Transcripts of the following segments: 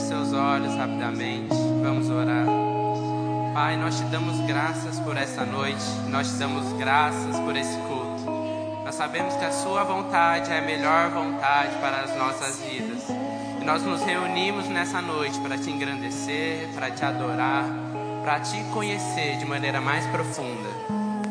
Feche seus olhos rapidamente. Vamos orar. Pai, nós te damos graças por essa noite. Nós te damos graças por esse culto. Nós sabemos que a Sua vontade é a melhor vontade para as nossas vidas. E nós nos reunimos nessa noite para te engrandecer, para te adorar, para te conhecer de maneira mais profunda,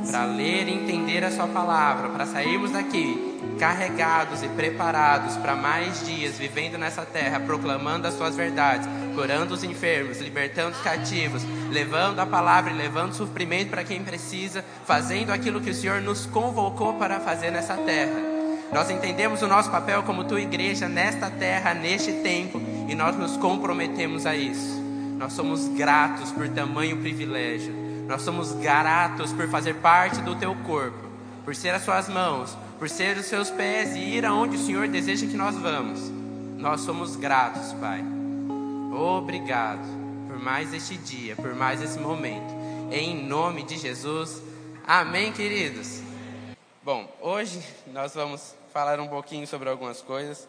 para ler e entender a Sua palavra, para sairmos daqui carregados e preparados para mais dias vivendo nessa terra, proclamando as suas verdades, curando os enfermos, libertando os cativos, levando a palavra e levando suprimento para quem precisa, fazendo aquilo que o Senhor nos convocou para fazer nessa terra. Nós entendemos o nosso papel como tua igreja nesta terra, neste tempo, e nós nos comprometemos a isso. Nós somos gratos por tamanho privilégio. Nós somos gratos por fazer parte do teu corpo, por ser as suas mãos, por ser os seus pés e ir aonde o Senhor deseja que nós vamos. Nós somos gratos, Pai. Obrigado por mais este dia, por mais esse momento. Em nome de Jesus. Amém, queridos. Bom, hoje nós vamos falar um pouquinho sobre algumas coisas.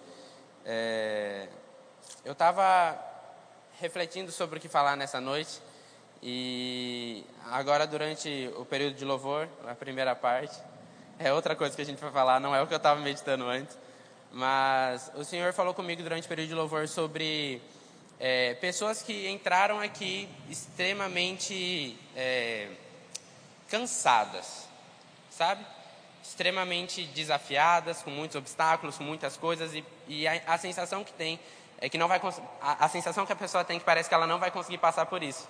É... Eu estava refletindo sobre o que falar nessa noite e agora durante o período de louvor, a primeira parte, é outra coisa que a gente vai falar, não é o que eu estava meditando antes. Mas o Senhor falou comigo durante o período de louvor sobre é, pessoas que entraram aqui extremamente é, cansadas, sabe? Extremamente desafiadas, com muitos obstáculos, com muitas coisas, e, e a, a, sensação que tem é que não vai a, a sensação que a pessoa tem é que parece que ela não vai conseguir passar por isso.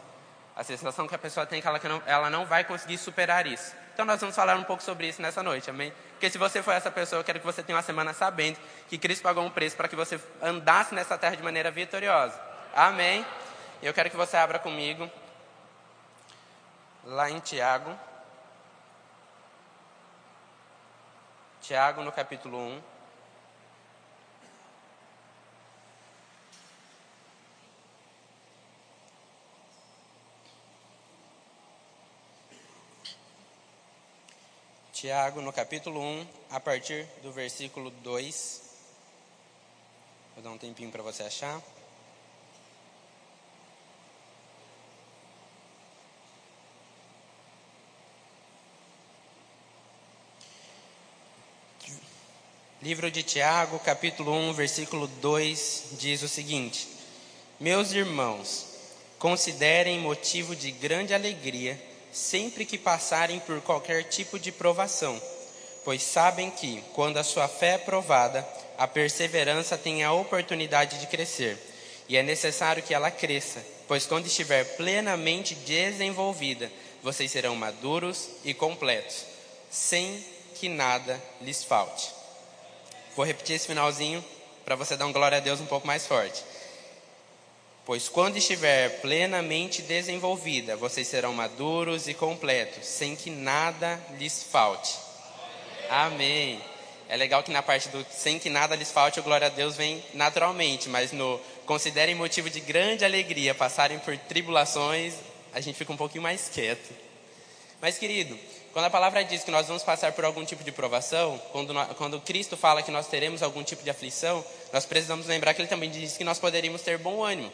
A sensação que a pessoa tem é que ela, não, ela não vai conseguir superar isso. Então nós vamos falar um pouco sobre isso nessa noite, amém? Porque se você for essa pessoa, eu quero que você tenha uma semana sabendo que Cristo pagou um preço para que você andasse nessa terra de maneira vitoriosa. Amém? Eu quero que você abra comigo lá em Tiago. Tiago no capítulo 1. Tiago, no capítulo 1, a partir do versículo 2. Vou dar um tempinho para você achar. Livro de Tiago, capítulo 1, versículo 2, diz o seguinte: Meus irmãos, considerem motivo de grande alegria sempre que passarem por qualquer tipo de provação, pois sabem que, quando a sua fé é provada, a perseverança tem a oportunidade de crescer, e é necessário que ela cresça, pois quando estiver plenamente desenvolvida, vocês serão maduros e completos, sem que nada lhes falte. Vou repetir esse finalzinho para você dar um glória a Deus um pouco mais forte. Pois quando estiver plenamente desenvolvida, vocês serão maduros e completos, sem que nada lhes falte. Amém. É legal que na parte do sem que nada lhes falte, o glória a Deus vem naturalmente, mas no considerem motivo de grande alegria passarem por tribulações, a gente fica um pouquinho mais quieto. Mas querido, quando a palavra diz que nós vamos passar por algum tipo de provação, quando, nós, quando Cristo fala que nós teremos algum tipo de aflição, nós precisamos lembrar que Ele também diz que nós poderíamos ter bom ânimo.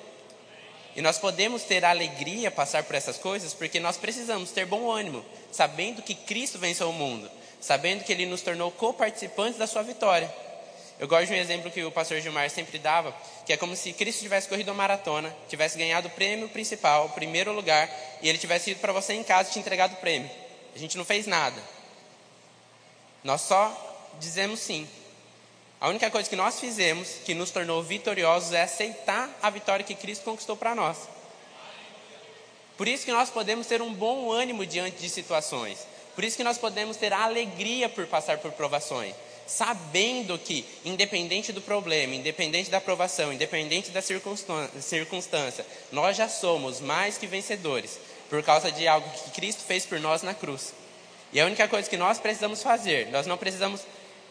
E nós podemos ter alegria passar por essas coisas porque nós precisamos ter bom ânimo, sabendo que Cristo venceu o mundo, sabendo que Ele nos tornou co-participantes da sua vitória. Eu gosto de um exemplo que o pastor Gilmar sempre dava, que é como se Cristo tivesse corrido uma maratona, tivesse ganhado o prêmio principal, o primeiro lugar, e ele tivesse ido para você em casa e te entregado o prêmio. A gente não fez nada. Nós só dizemos sim. A única coisa que nós fizemos que nos tornou vitoriosos é aceitar a vitória que Cristo conquistou para nós. Por isso que nós podemos ter um bom ânimo diante de situações. Por isso que nós podemos ter alegria por passar por provações. Sabendo que, independente do problema, independente da provação, independente da circunstância, nós já somos mais que vencedores por causa de algo que Cristo fez por nós na cruz. E a única coisa que nós precisamos fazer, nós não precisamos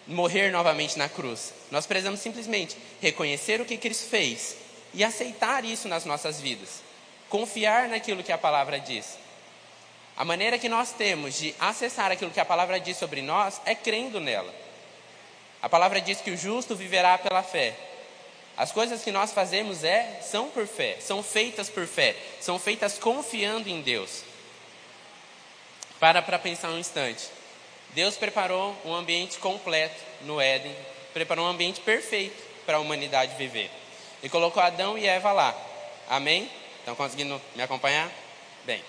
morrer novamente na cruz. Nós precisamos simplesmente reconhecer o que Cristo fez e aceitar isso nas nossas vidas. Confiar naquilo que a palavra diz. A maneira que nós temos de acessar aquilo que a palavra diz sobre nós é crendo nela. A palavra diz que o justo viverá pela fé. As coisas que nós fazemos é, são por fé, são feitas por fé, são feitas confiando em Deus. Para para pensar um instante. Deus preparou um ambiente completo no Éden, preparou um ambiente perfeito para a humanidade viver. E colocou Adão e Eva lá. Amém? Estão conseguindo me acompanhar? Bem.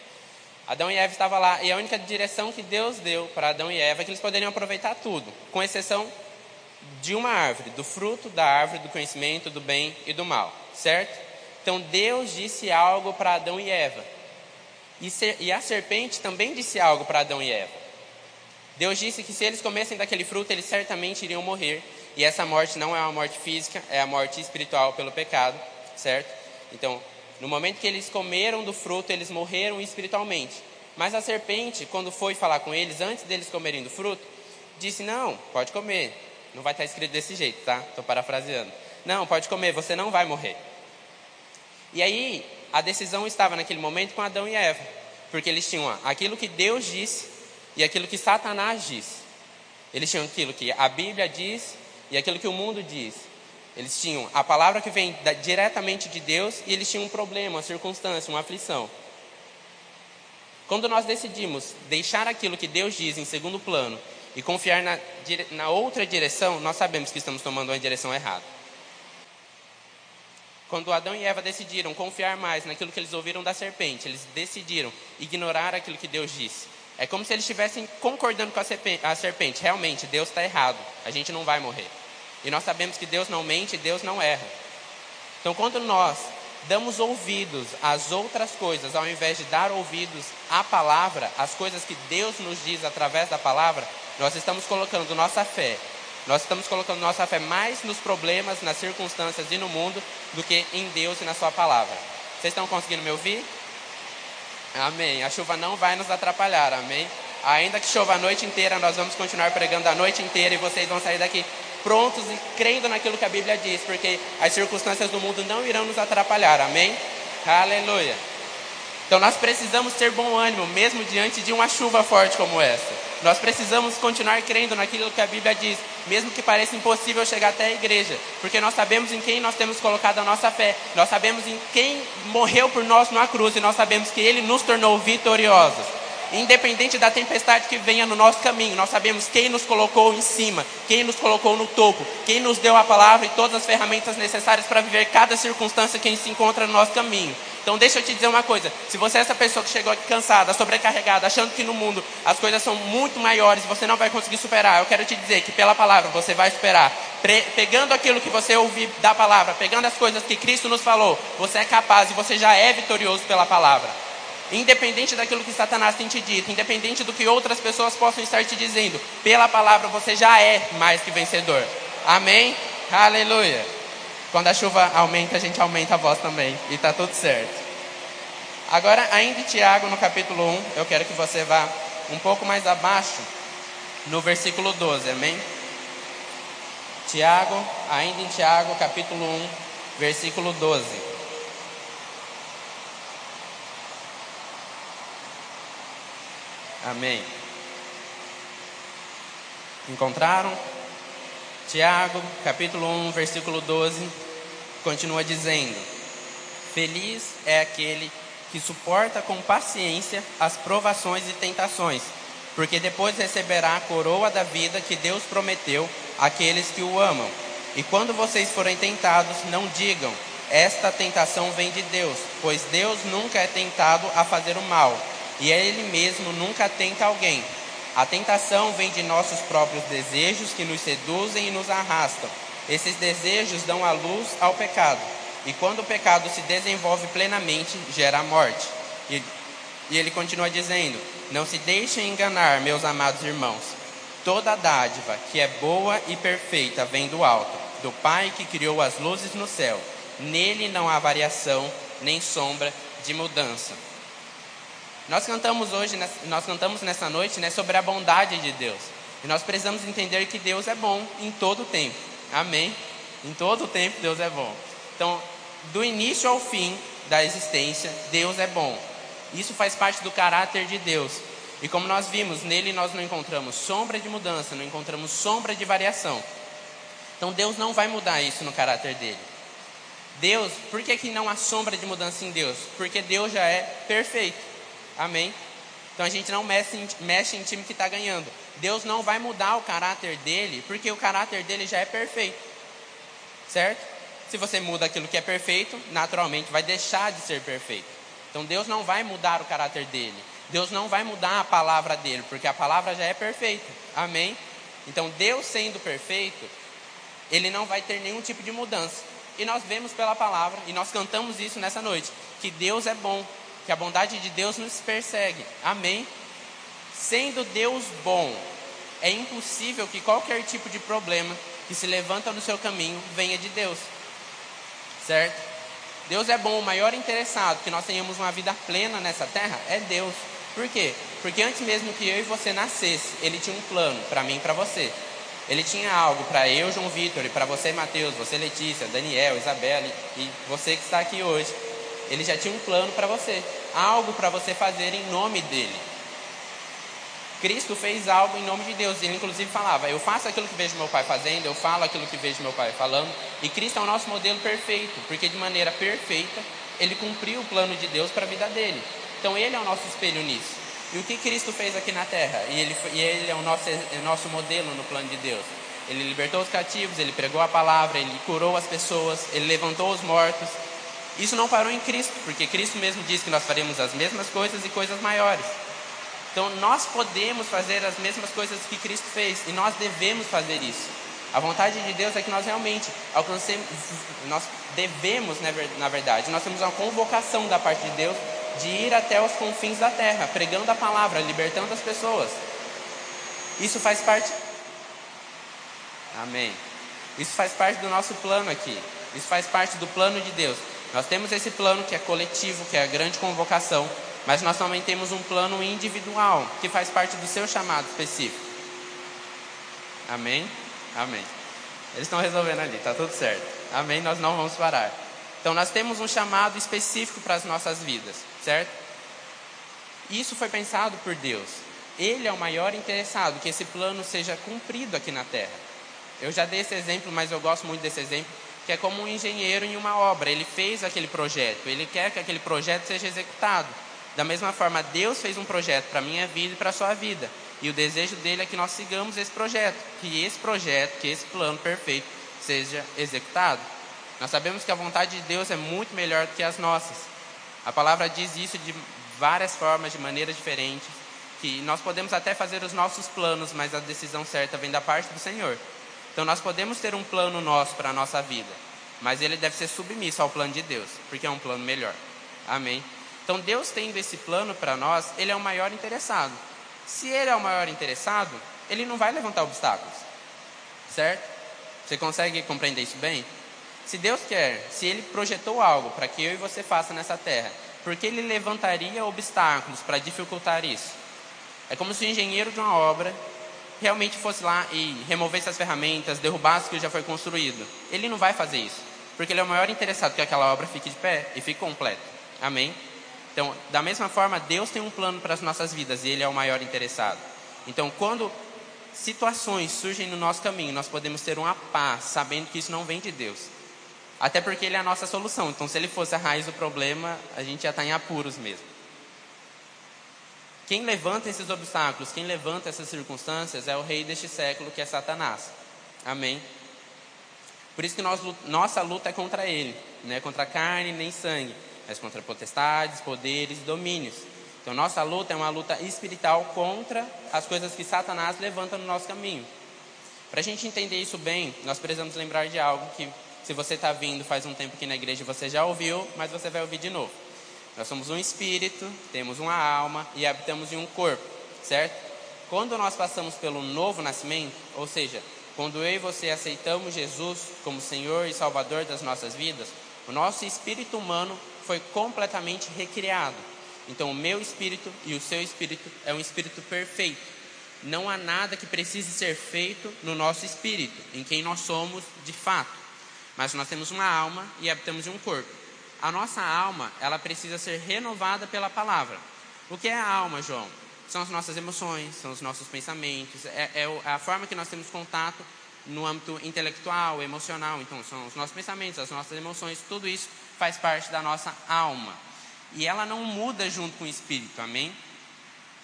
Adão e Eva estavam lá e a única direção que Deus deu para Adão e Eva é que eles poderiam aproveitar tudo, com exceção de uma árvore, do fruto da árvore do conhecimento do bem e do mal, certo? Então Deus disse algo para Adão e Eva. E, a serpente também disse algo para Adão e Eva. Deus disse que se eles comessem daquele fruto, eles certamente iriam morrer. E essa morte não é uma morte física, é a morte espiritual pelo pecado, certo? Então, no momento que eles comeram do fruto, eles morreram espiritualmente. Mas a serpente, quando foi falar com eles, antes deles comerem do fruto, disse: Não, pode comer. Não vai estar escrito desse jeito, tá? Estou parafraseando. Não, pode comer, você não vai morrer. E aí, a decisão estava naquele momento com Adão e Eva. Porque eles tinham aquilo que Deus disse e aquilo que Satanás disse. Eles tinham aquilo que a Bíblia diz e aquilo que o mundo diz. Eles tinham a palavra que vem da, diretamente de Deus e eles tinham um problema, uma circunstância, uma aflição. Quando nós decidimos deixar aquilo que Deus diz em segundo plano e confiar na, na outra direção, nós sabemos que estamos tomando uma direção errada. Quando Adão e Eva decidiram confiar mais naquilo que eles ouviram da serpente, eles decidiram ignorar aquilo que Deus disse. É como se eles estivessem concordando com a serpente. Realmente, Deus está errado. A gente não vai morrer. E nós sabemos que Deus não mente, Deus não erra. Então, quando nós damos ouvidos às outras coisas, ao invés de dar ouvidos à palavra, às coisas que Deus nos diz através da palavra, nós estamos colocando nossa fé. Nós estamos colocando nossa fé mais nos problemas, nas circunstâncias e no mundo do que em Deus e na Sua palavra. Vocês estão conseguindo me ouvir? Amém. A chuva não vai nos atrapalhar, amém? Ainda que chova a noite inteira, nós vamos continuar pregando a noite inteira e vocês vão sair daqui prontos e crendo naquilo que a Bíblia diz, porque as circunstâncias do mundo não irão nos atrapalhar, amém? Aleluia. Então nós precisamos ter bom ânimo, mesmo diante de uma chuva forte como essa. Nós precisamos continuar crendo naquilo que a Bíblia diz, mesmo que pareça impossível chegar até a igreja, porque nós sabemos em quem nós temos colocado a nossa fé, nós sabemos em quem morreu por nós na cruz e nós sabemos que Ele nos tornou vitoriosos. Independente da tempestade que venha no nosso caminho, nós sabemos quem nos colocou em cima, quem nos colocou no topo, quem nos deu a palavra e todas as ferramentas necessárias para viver cada circunstância que se encontra no nosso caminho. Então deixa eu te dizer uma coisa, se você é essa pessoa que chegou aqui cansada, sobrecarregada, achando que no mundo as coisas são muito maiores e você não vai conseguir superar, eu quero te dizer que pela palavra você vai superar. pegando aquilo que você ouviu da palavra, pegando as coisas que Cristo nos falou, você é capaz e você já é vitorioso pela palavra. Independente daquilo que Satanás tem te dito, independente do que outras pessoas possam estar te dizendo, pela palavra você já é mais que vencedor. Amém? Aleluia. Quando a chuva aumenta, a gente aumenta a voz também. E está tudo certo. Agora, ainda em Tiago, no capítulo 1, eu quero que você vá um pouco mais abaixo, no versículo 12. Amém? Tiago, ainda em Tiago, capítulo 1, versículo 12. Amém. Encontraram? Tiago, capítulo 1, versículo 12, continua dizendo: Feliz é aquele que suporta com paciência as provações e tentações, porque depois receberá a coroa da vida que Deus prometeu àqueles que o amam. E quando vocês forem tentados, não digam: Esta tentação vem de Deus, pois Deus nunca é tentado a fazer o mal e ele mesmo nunca tenta alguém. A tentação vem de nossos próprios desejos que nos seduzem e nos arrastam. Esses desejos dão a luz ao pecado. E quando o pecado se desenvolve plenamente, gera a morte. E, e ele continua dizendo: Não se deixem enganar, meus amados irmãos. Toda dádiva que é boa e perfeita vem do alto, do Pai que criou as luzes no céu. Nele não há variação, nem sombra de mudança. Nós cantamos hoje, nós cantamos nessa noite, né, sobre a bondade de Deus. E nós precisamos entender que Deus é bom em todo o tempo. Amém? Em todo o tempo Deus é bom. Então, do início ao fim da existência, Deus é bom. Isso faz parte do caráter de Deus. E como nós vimos, nele nós não encontramos sombra de mudança, não encontramos sombra de variação. Então Deus não vai mudar isso no caráter dele. Deus, por que, que não há sombra de mudança em Deus? Porque Deus já é perfeito. Amém? Então a gente não mexe em, mexe em time que está ganhando. Deus não vai mudar o caráter dele, porque o caráter dele já é perfeito. Certo? Se você muda aquilo que é perfeito, naturalmente vai deixar de ser perfeito. Então Deus não vai mudar o caráter dele. Deus não vai mudar a palavra dele, porque a palavra já é perfeita. Amém? Então Deus sendo perfeito, ele não vai ter nenhum tipo de mudança. E nós vemos pela palavra, e nós cantamos isso nessa noite, que Deus é bom, que a bondade de Deus nos persegue. Amém? Sendo Deus bom, é impossível que qualquer tipo de problema que se levanta no seu caminho venha de Deus. Certo? Deus é bom, o maior interessado que nós tenhamos uma vida plena nessa terra é Deus. Por quê? Porque antes mesmo que eu e você nascesse, Ele tinha um plano para mim e para você. Ele tinha algo para eu, João Vitor, e para você, Mateus, você, Letícia, Daniel, Isabela e você que está aqui hoje. Ele já tinha um plano para você, algo para você fazer em nome dele. Cristo fez algo em nome de Deus. Ele inclusive falava: Eu faço aquilo que vejo meu pai fazendo, eu falo aquilo que vejo meu pai falando. E Cristo é o nosso modelo perfeito, porque de maneira perfeita ele cumpriu o plano de Deus para a vida dele. Então ele é o nosso espelho nisso. E o que Cristo fez aqui na terra? E ele, e ele é o nosso, é o nosso modelo no plano de Deus. Ele libertou os cativos, ele pregou a palavra, ele curou as pessoas, ele levantou os mortos. Isso não parou em Cristo, porque Cristo mesmo disse que nós faremos as mesmas coisas e coisas maiores. Então nós podemos fazer as mesmas coisas que Cristo fez e nós devemos fazer isso. A vontade de Deus é que nós realmente alcancemos, nós devemos, na verdade, nós temos uma convocação da parte de Deus de ir até os confins da terra, pregando a palavra, libertando as pessoas. Isso faz parte. Amém. Isso faz parte do nosso plano aqui. Isso faz parte do plano de Deus. Nós temos esse plano que é coletivo, que é a grande convocação, mas nós também temos um plano individual, que faz parte do seu chamado específico. Amém? Amém. Eles estão resolvendo ali, está tudo certo. Amém? Nós não vamos parar. Então nós temos um chamado específico para as nossas vidas, certo? Isso foi pensado por Deus. Ele é o maior interessado que esse plano seja cumprido aqui na terra. Eu já dei esse exemplo, mas eu gosto muito desse exemplo, que é como um engenheiro em uma obra. Ele fez aquele projeto, ele quer que aquele projeto seja executado. Da mesma forma, Deus fez um projeto para a minha vida e para a sua vida. E o desejo dele é que nós sigamos esse projeto, que esse projeto, que esse plano perfeito seja executado. Nós sabemos que a vontade de Deus é muito melhor do que as nossas. A palavra diz isso de várias formas, de maneiras diferentes, que nós podemos até fazer os nossos planos, mas a decisão certa vem da parte do Senhor. Então nós podemos ter um plano nosso para a nossa vida, mas ele deve ser submisso ao plano de Deus, porque é um plano melhor. Amém. Então Deus tendo esse plano para nós, ele é o maior interessado. Se ele é o maior interessado, ele não vai levantar obstáculos. Certo? Você consegue compreender isso bem? Se Deus quer, se Ele projetou algo para que eu e você faça nessa terra, por que Ele levantaria obstáculos para dificultar isso? É como se o engenheiro de uma obra realmente fosse lá e removesse as ferramentas, derrubasse o que já foi construído. Ele não vai fazer isso, porque Ele é o maior interessado que aquela obra fique de pé e fique completa. Amém? Então, da mesma forma, Deus tem um plano para as nossas vidas e Ele é o maior interessado. Então, quando situações surgem no nosso caminho, nós podemos ter uma paz, sabendo que isso não vem de Deus. Até porque ele é a nossa solução. Então, se ele fosse a raiz do problema, a gente já está em apuros mesmo. Quem levanta esses obstáculos, quem levanta essas circunstâncias é o rei deste século, que é Satanás. Amém? Por isso que nós, nossa luta é contra ele, não é contra carne nem sangue, mas contra potestades, poderes domínios. Então, nossa luta é uma luta espiritual contra as coisas que Satanás levanta no nosso caminho. Para a gente entender isso bem, nós precisamos lembrar de algo que se você está vindo faz um tempo aqui na igreja, você já ouviu, mas você vai ouvir de novo. Nós somos um espírito, temos uma alma e habitamos em um corpo, certo? Quando nós passamos pelo novo nascimento, ou seja, quando eu e você aceitamos Jesus como Senhor e Salvador das nossas vidas, o nosso espírito humano foi completamente recriado. Então, o meu espírito e o seu espírito é um espírito perfeito. Não há nada que precise ser feito no nosso espírito, em quem nós somos de fato. Mas nós temos uma alma e habitamos um corpo. A nossa alma, ela precisa ser renovada pela palavra. O que é a alma, João? São as nossas emoções, são os nossos pensamentos, é, é a forma que nós temos contato no âmbito intelectual, emocional. Então, são os nossos pensamentos, as nossas emoções, tudo isso faz parte da nossa alma. E ela não muda junto com o espírito, amém?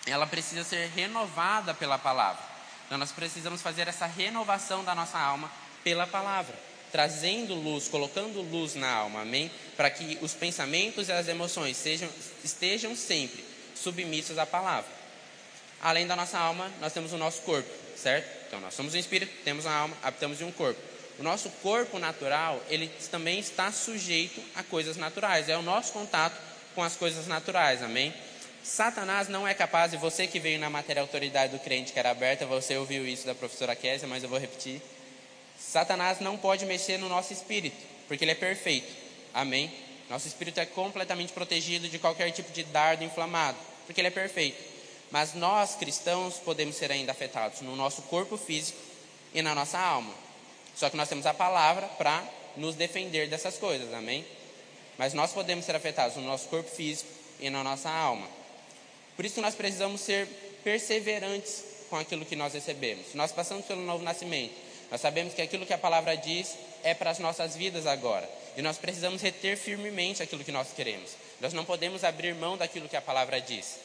Ela precisa ser renovada pela palavra. Então, nós precisamos fazer essa renovação da nossa alma pela palavra, trazendo luz, colocando luz na alma, amém? Para que os pensamentos e as emoções sejam, estejam sempre submissos à palavra. Além da nossa alma, nós temos o nosso corpo, certo? Então, nós somos um espírito, temos uma alma, habitamos em um corpo. O nosso corpo natural, ele também está sujeito a coisas naturais. É o nosso contato com as coisas naturais, amém? Satanás não é capaz, e você que veio na matéria autoridade do crente que era aberta, você ouviu isso da professora Késia, mas eu vou repetir. Satanás não pode mexer no nosso espírito, porque ele é perfeito. Amém? Nosso espírito é completamente protegido de qualquer tipo de dardo inflamado, porque ele é perfeito. Mas nós, cristãos, podemos ser ainda afetados no nosso corpo físico e na nossa alma. Só que nós temos a palavra para nos defender dessas coisas, amém? Mas nós podemos ser afetados no nosso corpo físico e na nossa alma. Por isso nós precisamos ser perseverantes com aquilo que nós recebemos. Nós passamos pelo novo nascimento. Nós sabemos que aquilo que a palavra diz é para as nossas vidas agora. E nós precisamos reter firmemente aquilo que nós queremos. Nós não podemos abrir mão daquilo que a palavra diz.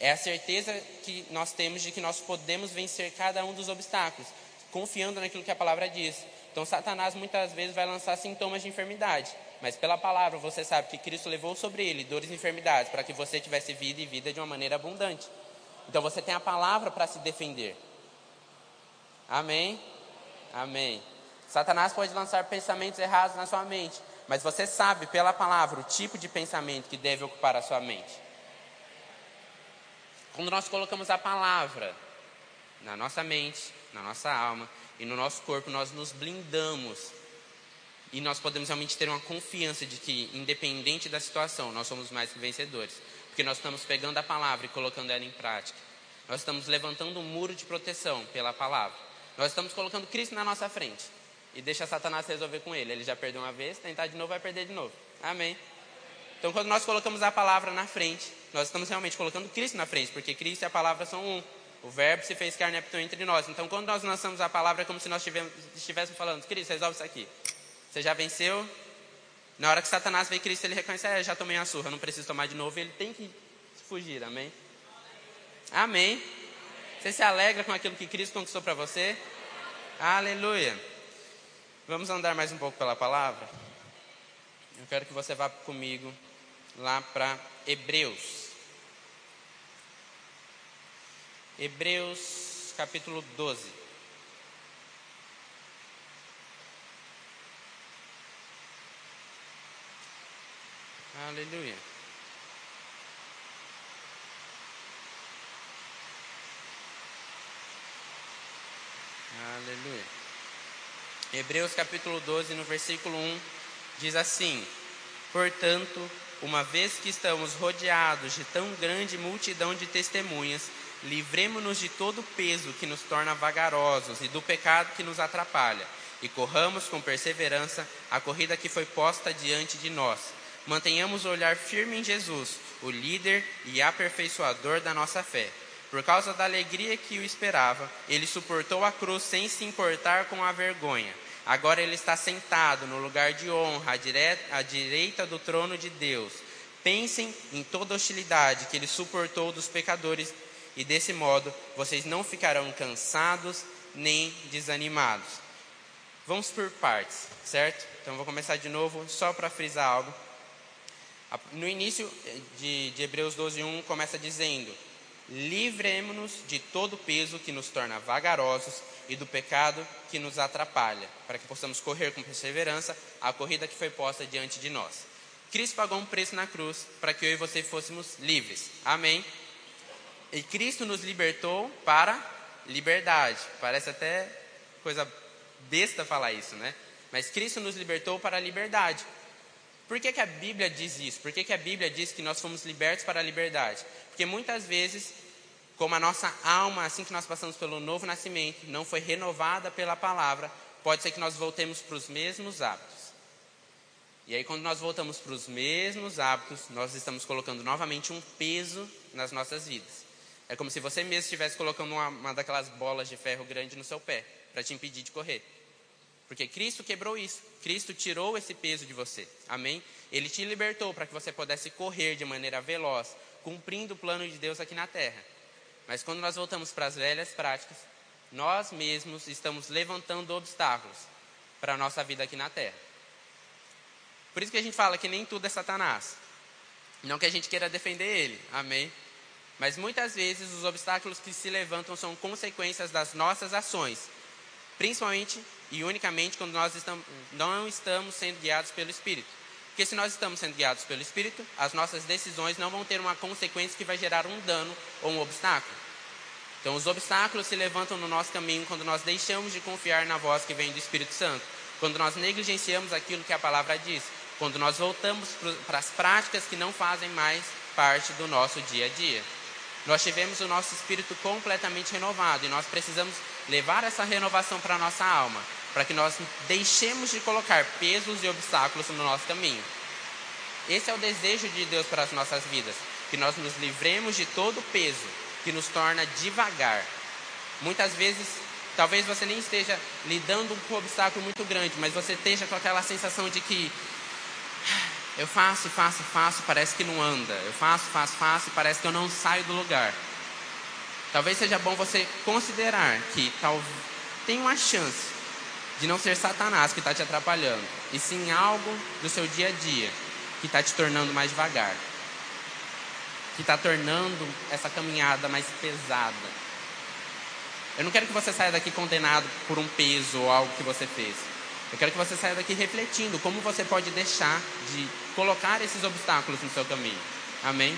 É a certeza que nós temos de que nós podemos vencer cada um dos obstáculos, confiando naquilo que a palavra diz. Então, Satanás muitas vezes vai lançar sintomas de enfermidade, mas pela palavra você sabe que Cristo levou sobre ele dores e enfermidades para que você tivesse vida e vida de uma maneira abundante. Então, você tem a palavra para se defender. Amém? Amém. Satanás pode lançar pensamentos errados na sua mente, mas você sabe pela palavra o tipo de pensamento que deve ocupar a sua mente. Quando nós colocamos a palavra na nossa mente, na nossa alma e no nosso corpo, nós nos blindamos. E nós podemos realmente ter uma confiança de que, independente da situação, nós somos mais que vencedores. Porque nós estamos pegando a palavra e colocando ela em prática. Nós estamos levantando um muro de proteção pela palavra. Nós estamos colocando Cristo na nossa frente. E deixa Satanás resolver com ele. Ele já perdeu uma vez, tentar de novo, vai perder de novo. Amém. Então, quando nós colocamos a palavra na frente, nós estamos realmente colocando Cristo na frente, porque Cristo e a palavra são um. O verbo se fez carne e habitou entre nós. Então, quando nós lançamos a palavra, é como se nós estivéssemos falando: Cristo, resolve isso aqui. Você já venceu. Na hora que Satanás vê Cristo, ele reconhece: é, já tomei a surra, não preciso tomar de novo. Ele tem que fugir. Amém? Amém. Você se alegra com aquilo que Cristo conquistou para você? Aleluia. Vamos andar mais um pouco pela palavra? Eu quero que você vá comigo lá para Hebreus. Hebreus capítulo 12. Aleluia. Aleluia. Hebreus capítulo 12, no versículo 1, diz assim: Portanto, uma vez que estamos rodeados de tão grande multidão de testemunhas, livremo-nos de todo o peso que nos torna vagarosos e do pecado que nos atrapalha, e corramos com perseverança a corrida que foi posta diante de nós. Mantenhamos o olhar firme em Jesus, o líder e aperfeiçoador da nossa fé. Por causa da alegria que o esperava, ele suportou a cruz sem se importar com a vergonha Agora ele está sentado no lugar de honra, à direita do trono de Deus. Pensem em toda a hostilidade que ele suportou dos pecadores, e desse modo vocês não ficarão cansados nem desanimados. Vamos por partes, certo? Então vou começar de novo, só para frisar algo. No início de, de Hebreus 12, 1, começa dizendo: Livremos-nos de todo o peso que nos torna vagarosos e do pecado que nos atrapalha, para que possamos correr com perseverança a corrida que foi posta diante de nós. Cristo pagou um preço na cruz para que eu e você fôssemos livres. Amém? E Cristo nos libertou para liberdade. Parece até coisa besta falar isso, né? Mas Cristo nos libertou para a liberdade. Por que, que a Bíblia diz isso? Por que, que a Bíblia diz que nós fomos libertos para a liberdade? Porque muitas vezes, como a nossa alma, assim que nós passamos pelo novo nascimento, não foi renovada pela palavra, pode ser que nós voltemos para os mesmos hábitos. E aí, quando nós voltamos para os mesmos hábitos, nós estamos colocando novamente um peso nas nossas vidas. É como se você mesmo estivesse colocando uma, uma daquelas bolas de ferro grande no seu pé, para te impedir de correr. Porque Cristo quebrou isso. Cristo tirou esse peso de você. Amém? Ele te libertou para que você pudesse correr de maneira veloz, cumprindo o plano de Deus aqui na terra. Mas quando nós voltamos para as velhas práticas, nós mesmos estamos levantando obstáculos para a nossa vida aqui na terra. Por isso que a gente fala que nem tudo é Satanás. Não que a gente queira defender ele. Amém? Mas muitas vezes os obstáculos que se levantam são consequências das nossas ações, principalmente e unicamente quando nós estamos, não estamos sendo guiados pelo Espírito. Porque se nós estamos sendo guiados pelo Espírito, as nossas decisões não vão ter uma consequência que vai gerar um dano ou um obstáculo. Então, os obstáculos se levantam no nosso caminho quando nós deixamos de confiar na voz que vem do Espírito Santo, quando nós negligenciamos aquilo que a palavra diz, quando nós voltamos para as práticas que não fazem mais parte do nosso dia a dia. Nós tivemos o nosso espírito completamente renovado e nós precisamos levar essa renovação para a nossa alma, para que nós deixemos de colocar pesos e obstáculos no nosso caminho. Esse é o desejo de Deus para as nossas vidas, que nós nos livremos de todo peso que nos torna devagar. Muitas vezes, talvez você nem esteja lidando com um obstáculo muito grande, mas você esteja com aquela sensação de que eu faço, faço, faço, parece que não anda. Eu faço, faço, faço, parece que eu não saio do lugar. Talvez seja bom você considerar que tal, tem uma chance de não ser Satanás que está te atrapalhando, e sim algo do seu dia a dia que está te tornando mais devagar, que está tornando essa caminhada mais pesada. Eu não quero que você saia daqui condenado por um peso ou algo que você fez. Eu quero que você saia daqui refletindo como você pode deixar de colocar esses obstáculos no seu caminho. Amém?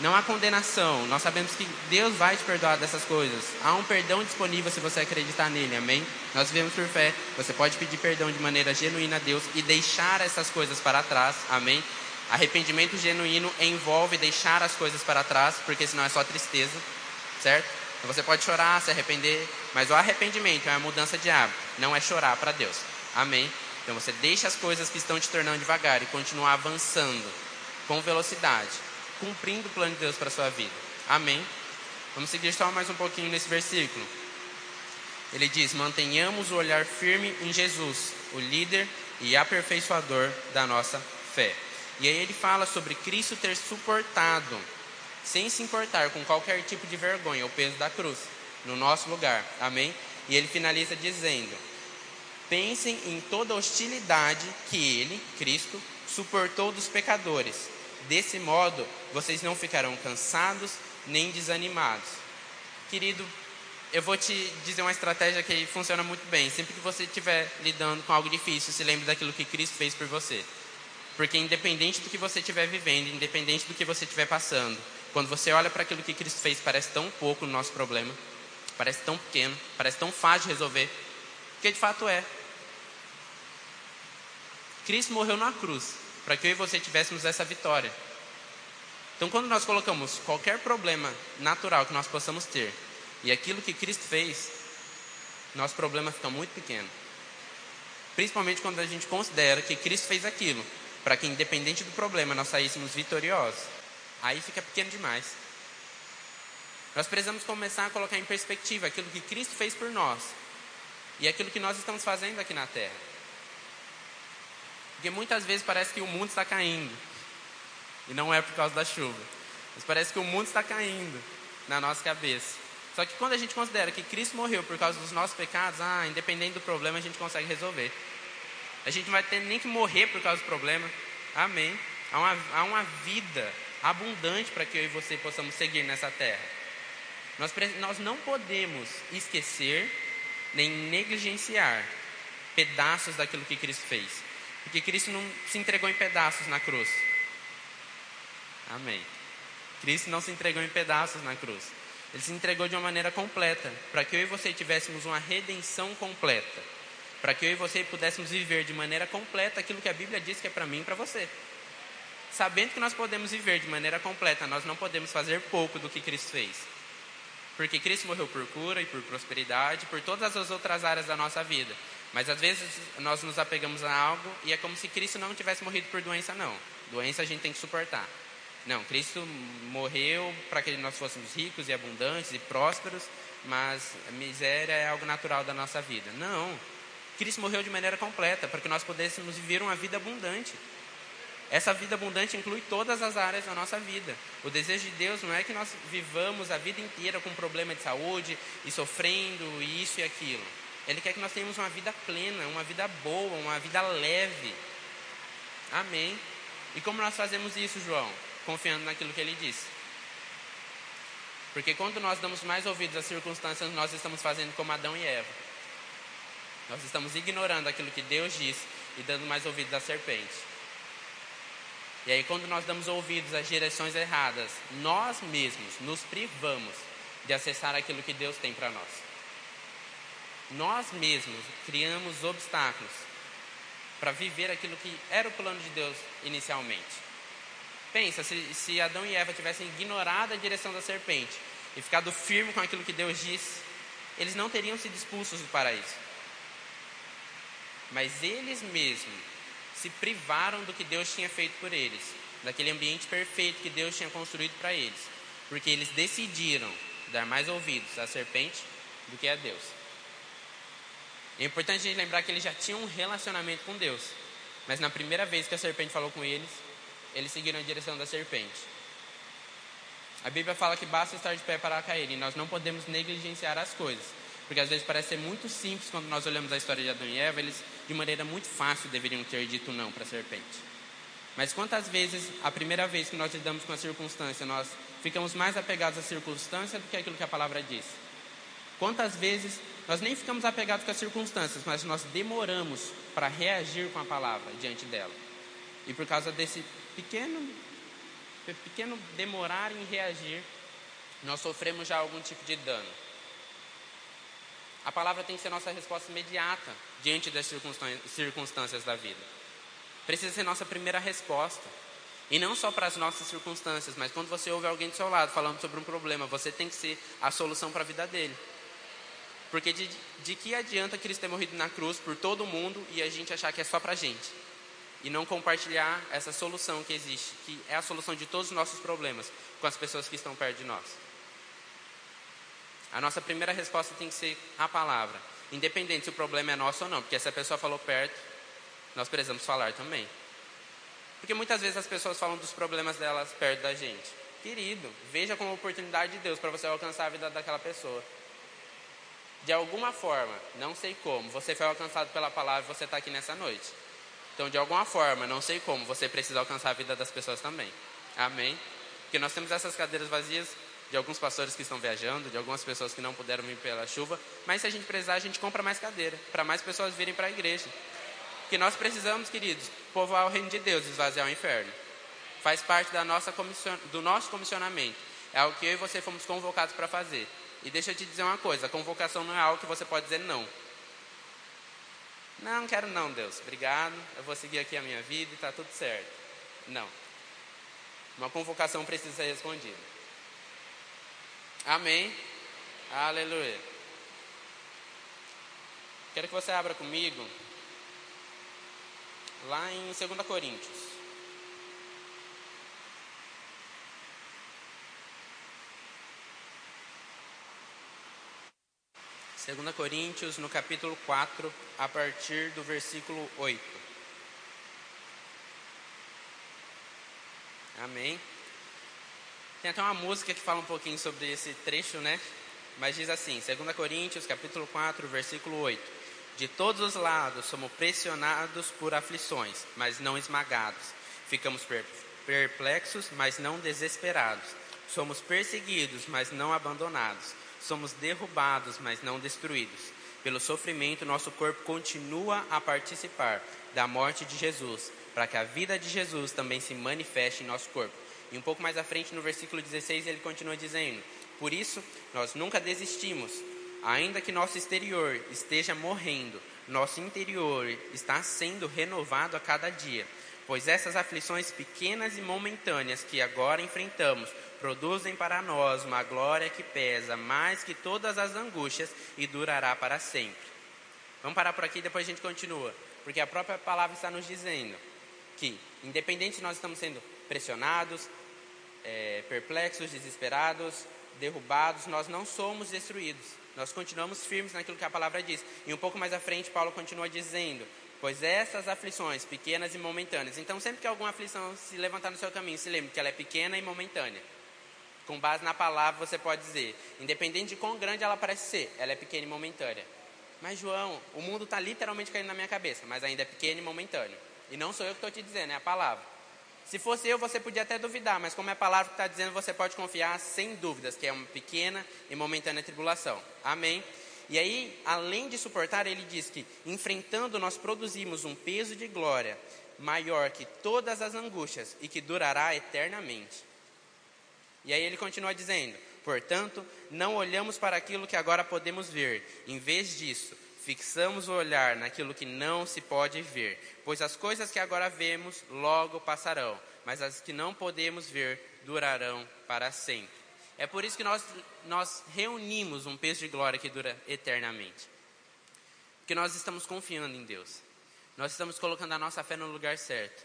Não há condenação. Nós sabemos que Deus vai te perdoar dessas coisas. Há um perdão disponível se você acreditar nele. Amém? Nós vivemos por fé. Você pode pedir perdão de maneira genuína a Deus e deixar essas coisas para trás. Amém? Arrependimento genuíno envolve deixar as coisas para trás, porque senão é só tristeza, certo? Então você pode chorar, se arrepender, mas o arrependimento é a mudança de hábito, não é chorar para Deus. Amém? Então você deixa as coisas que estão te tornando devagar e continua avançando com velocidade, cumprindo o plano de Deus para a sua vida. Amém? Vamos seguir só mais um pouquinho nesse versículo. Ele diz: Mantenhamos o olhar firme em Jesus, o líder e aperfeiçoador da nossa fé. E aí ele fala sobre Cristo ter suportado, sem se importar com qualquer tipo de vergonha, o peso da cruz, no nosso lugar. Amém? E ele finaliza dizendo: Pensem em toda a hostilidade que ele, Cristo, suportou dos pecadores. Desse modo, vocês não ficarão cansados nem desanimados. Querido, eu vou te dizer uma estratégia que funciona muito bem. Sempre que você estiver lidando com algo difícil, se lembre daquilo que Cristo fez por você. Porque independente do que você estiver vivendo, independente do que você estiver passando, quando você olha para aquilo que Cristo fez, parece tão pouco o nosso problema, parece tão pequeno, parece tão fácil de resolver, porque de fato é. Cristo morreu na cruz para que eu e você tivéssemos essa vitória. Então, quando nós colocamos qualquer problema natural que nós possamos ter e aquilo que Cristo fez, nosso problema fica muito pequeno. Principalmente quando a gente considera que Cristo fez aquilo para que, independente do problema, nós saíssemos vitoriosos. Aí fica pequeno demais. Nós precisamos começar a colocar em perspectiva aquilo que Cristo fez por nós e aquilo que nós estamos fazendo aqui na terra. Porque muitas vezes parece que o mundo está caindo. E não é por causa da chuva. Mas parece que o mundo está caindo na nossa cabeça. Só que quando a gente considera que Cristo morreu por causa dos nossos pecados, ah, independente do problema, a gente consegue resolver. A gente não vai ter nem que morrer por causa do problema. Amém. Há uma, há uma vida abundante para que eu e você possamos seguir nessa terra. Nós, nós não podemos esquecer nem negligenciar pedaços daquilo que Cristo fez. Porque Cristo não se entregou em pedaços na cruz. Amém. Cristo não se entregou em pedaços na cruz. Ele se entregou de uma maneira completa, para que eu e você tivéssemos uma redenção completa. Para que eu e você pudéssemos viver de maneira completa aquilo que a Bíblia diz que é para mim e para você. Sabendo que nós podemos viver de maneira completa, nós não podemos fazer pouco do que Cristo fez. Porque Cristo morreu por cura e por prosperidade, por todas as outras áreas da nossa vida. Mas às vezes nós nos apegamos a algo e é como se Cristo não tivesse morrido por doença, não. Doença a gente tem que suportar. Não, Cristo morreu para que nós fôssemos ricos e abundantes e prósperos, mas a miséria é algo natural da nossa vida. Não. Cristo morreu de maneira completa para que nós pudéssemos viver uma vida abundante. Essa vida abundante inclui todas as áreas da nossa vida. O desejo de Deus não é que nós vivamos a vida inteira com problema de saúde e sofrendo e isso e aquilo. Ele quer que nós tenhamos uma vida plena, uma vida boa, uma vida leve. Amém. E como nós fazemos isso, João? Confiando naquilo que ele disse. Porque quando nós damos mais ouvidos às circunstâncias, nós estamos fazendo como Adão e Eva. Nós estamos ignorando aquilo que Deus disse e dando mais ouvidos à serpente. E aí, quando nós damos ouvidos às direções erradas, nós mesmos nos privamos de acessar aquilo que Deus tem para nós. Nós mesmos criamos obstáculos para viver aquilo que era o plano de Deus inicialmente. Pensa, se, se Adão e Eva tivessem ignorado a direção da serpente e ficado firme com aquilo que Deus disse, eles não teriam sido expulsos do paraíso. Mas eles mesmos se privaram do que Deus tinha feito por eles, daquele ambiente perfeito que Deus tinha construído para eles, porque eles decidiram dar mais ouvidos à serpente do que a Deus. É importante a gente lembrar que eles já tinham um relacionamento com Deus, mas na primeira vez que a serpente falou com eles, eles seguiram a direção da serpente. A Bíblia fala que basta estar de pé para cair, e nós não podemos negligenciar as coisas. Porque às vezes parece ser muito simples quando nós olhamos a história de Adão e Eva, eles de maneira muito fácil deveriam ter dito não para a serpente. Mas quantas vezes, a primeira vez que nós lidamos com a circunstância, nós ficamos mais apegados à circunstância do que aquilo que a palavra diz? Quantas vezes nós nem ficamos apegados com as circunstâncias, mas nós demoramos para reagir com a palavra diante dela? E por causa desse pequeno, pequeno demorar em reagir, nós sofremos já algum tipo de dano. A palavra tem que ser nossa resposta imediata diante das circunstâncias da vida. Precisa ser nossa primeira resposta. E não só para as nossas circunstâncias, mas quando você ouve alguém do seu lado falando sobre um problema, você tem que ser a solução para a vida dele. Porque de, de que adianta Cristo ter morrido na cruz por todo mundo e a gente achar que é só para a gente? E não compartilhar essa solução que existe, que é a solução de todos os nossos problemas, com as pessoas que estão perto de nós. A nossa primeira resposta tem que ser a palavra, independente se o problema é nosso ou não, porque se a pessoa falou perto, nós precisamos falar também. Porque muitas vezes as pessoas falam dos problemas delas perto da gente. Querido, veja como oportunidade de Deus para você alcançar a vida daquela pessoa. De alguma forma, não sei como, você foi alcançado pela palavra e você está aqui nessa noite. Então, de alguma forma, não sei como, você precisa alcançar a vida das pessoas também. Amém? Porque nós temos essas cadeiras vazias de alguns pastores que estão viajando, de algumas pessoas que não puderam vir pela chuva, mas se a gente precisar, a gente compra mais cadeira, para mais pessoas virem para a igreja. Porque nós precisamos, queridos, povoar o reino de Deus, esvaziar o inferno. Faz parte da nossa comission, do nosso comissionamento. É algo que eu e você fomos convocados para fazer. E deixa eu te dizer uma coisa: convocação não é algo que você pode dizer. Não, não quero não, Deus. Obrigado. Eu vou seguir aqui a minha vida e está tudo certo. Não. Uma convocação precisa ser respondida. Amém. Aleluia. Quero que você abra comigo lá em 2 Coríntios. Segunda Coríntios, no capítulo 4, a partir do versículo 8. Amém. Tem até uma música que fala um pouquinho sobre esse trecho, né? Mas diz assim, 2 Coríntios, capítulo 4, versículo 8. De todos os lados somos pressionados por aflições, mas não esmagados. Ficamos perplexos, mas não desesperados. Somos perseguidos, mas não abandonados. Somos derrubados, mas não destruídos. Pelo sofrimento, nosso corpo continua a participar da morte de Jesus, para que a vida de Jesus também se manifeste em nosso corpo. E um pouco mais à frente, no versículo 16, ele continua dizendo: Por isso, nós nunca desistimos, ainda que nosso exterior esteja morrendo, nosso interior está sendo renovado a cada dia. Pois essas aflições pequenas e momentâneas que agora enfrentamos produzem para nós uma glória que pesa mais que todas as angústias e durará para sempre. Vamos parar por aqui e depois a gente continua, porque a própria palavra está nos dizendo que, independente se nós estamos sendo pressionados, é, perplexos, desesperados, derrubados, nós não somos destruídos. nós continuamos firmes naquilo que a palavra diz. E um pouco mais à frente, Paulo continua dizendo: Pois essas aflições, pequenas e momentâneas. Então, sempre que alguma aflição se levantar no seu caminho, se lembre que ela é pequena e momentânea. Com base na palavra, você pode dizer, independente de quão grande ela parece ser, ela é pequena e momentânea. Mas, João, o mundo está literalmente caindo na minha cabeça, mas ainda é pequeno e momentâneo. E não sou eu que estou te dizendo, é a palavra. Se fosse eu, você podia até duvidar, mas como é a palavra que está dizendo, você pode confiar sem dúvidas, que é uma pequena e momentânea tribulação. Amém? E aí, além de suportar, ele diz que, enfrentando, nós produzimos um peso de glória maior que todas as angústias e que durará eternamente. E aí ele continua dizendo: Portanto, não olhamos para aquilo que agora podemos ver, em vez disso, fixamos o olhar naquilo que não se pode ver, pois as coisas que agora vemos logo passarão, mas as que não podemos ver durarão para sempre. É por isso que nós, nós reunimos um peso de glória que dura eternamente. Porque nós estamos confiando em Deus. Nós estamos colocando a nossa fé no lugar certo.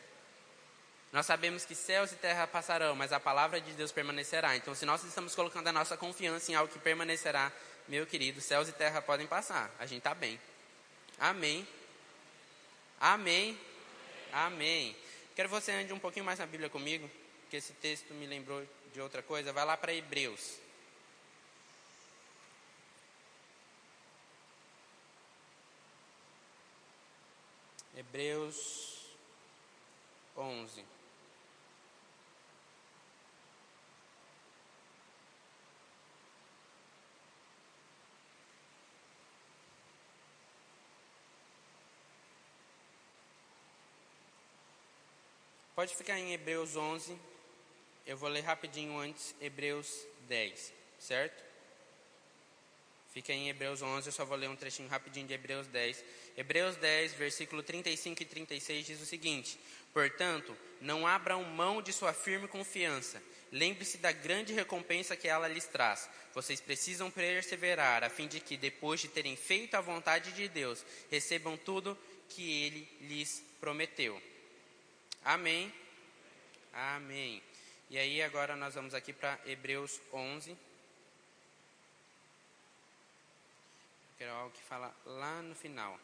Nós sabemos que céus e terra passarão, mas a palavra de Deus permanecerá. Então, se nós estamos colocando a nossa confiança em algo que permanecerá, meu querido, céus e terra podem passar. A gente está bem. Amém. Amém. Amém. Quero que você ande um pouquinho mais na Bíblia comigo, porque esse texto me lembrou de outra coisa. Vai lá para Hebreus. Hebreus 11. Pode ficar em Hebreus 11. Eu vou ler rapidinho antes Hebreus 10, certo? Fica em Hebreus 11, eu só vou ler um trechinho rapidinho de Hebreus 10. Hebreus 10, versículo 35 e 36 diz o seguinte: Portanto, não abram mão de sua firme confiança. Lembre-se da grande recompensa que ela lhes traz. Vocês precisam perseverar, a fim de que, depois de terem feito a vontade de Deus, recebam tudo que ele lhes prometeu. Amém. Amém. E aí agora nós vamos aqui para Hebreus 11. Quero algo que fala lá no final.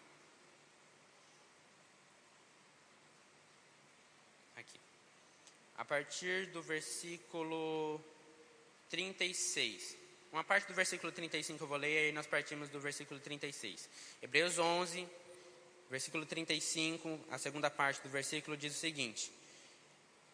Aqui. A partir do versículo 36. Uma parte do versículo 35 eu vou ler e aí nós partimos do versículo 36. Hebreus 11, versículo 35, a segunda parte do versículo diz o seguinte.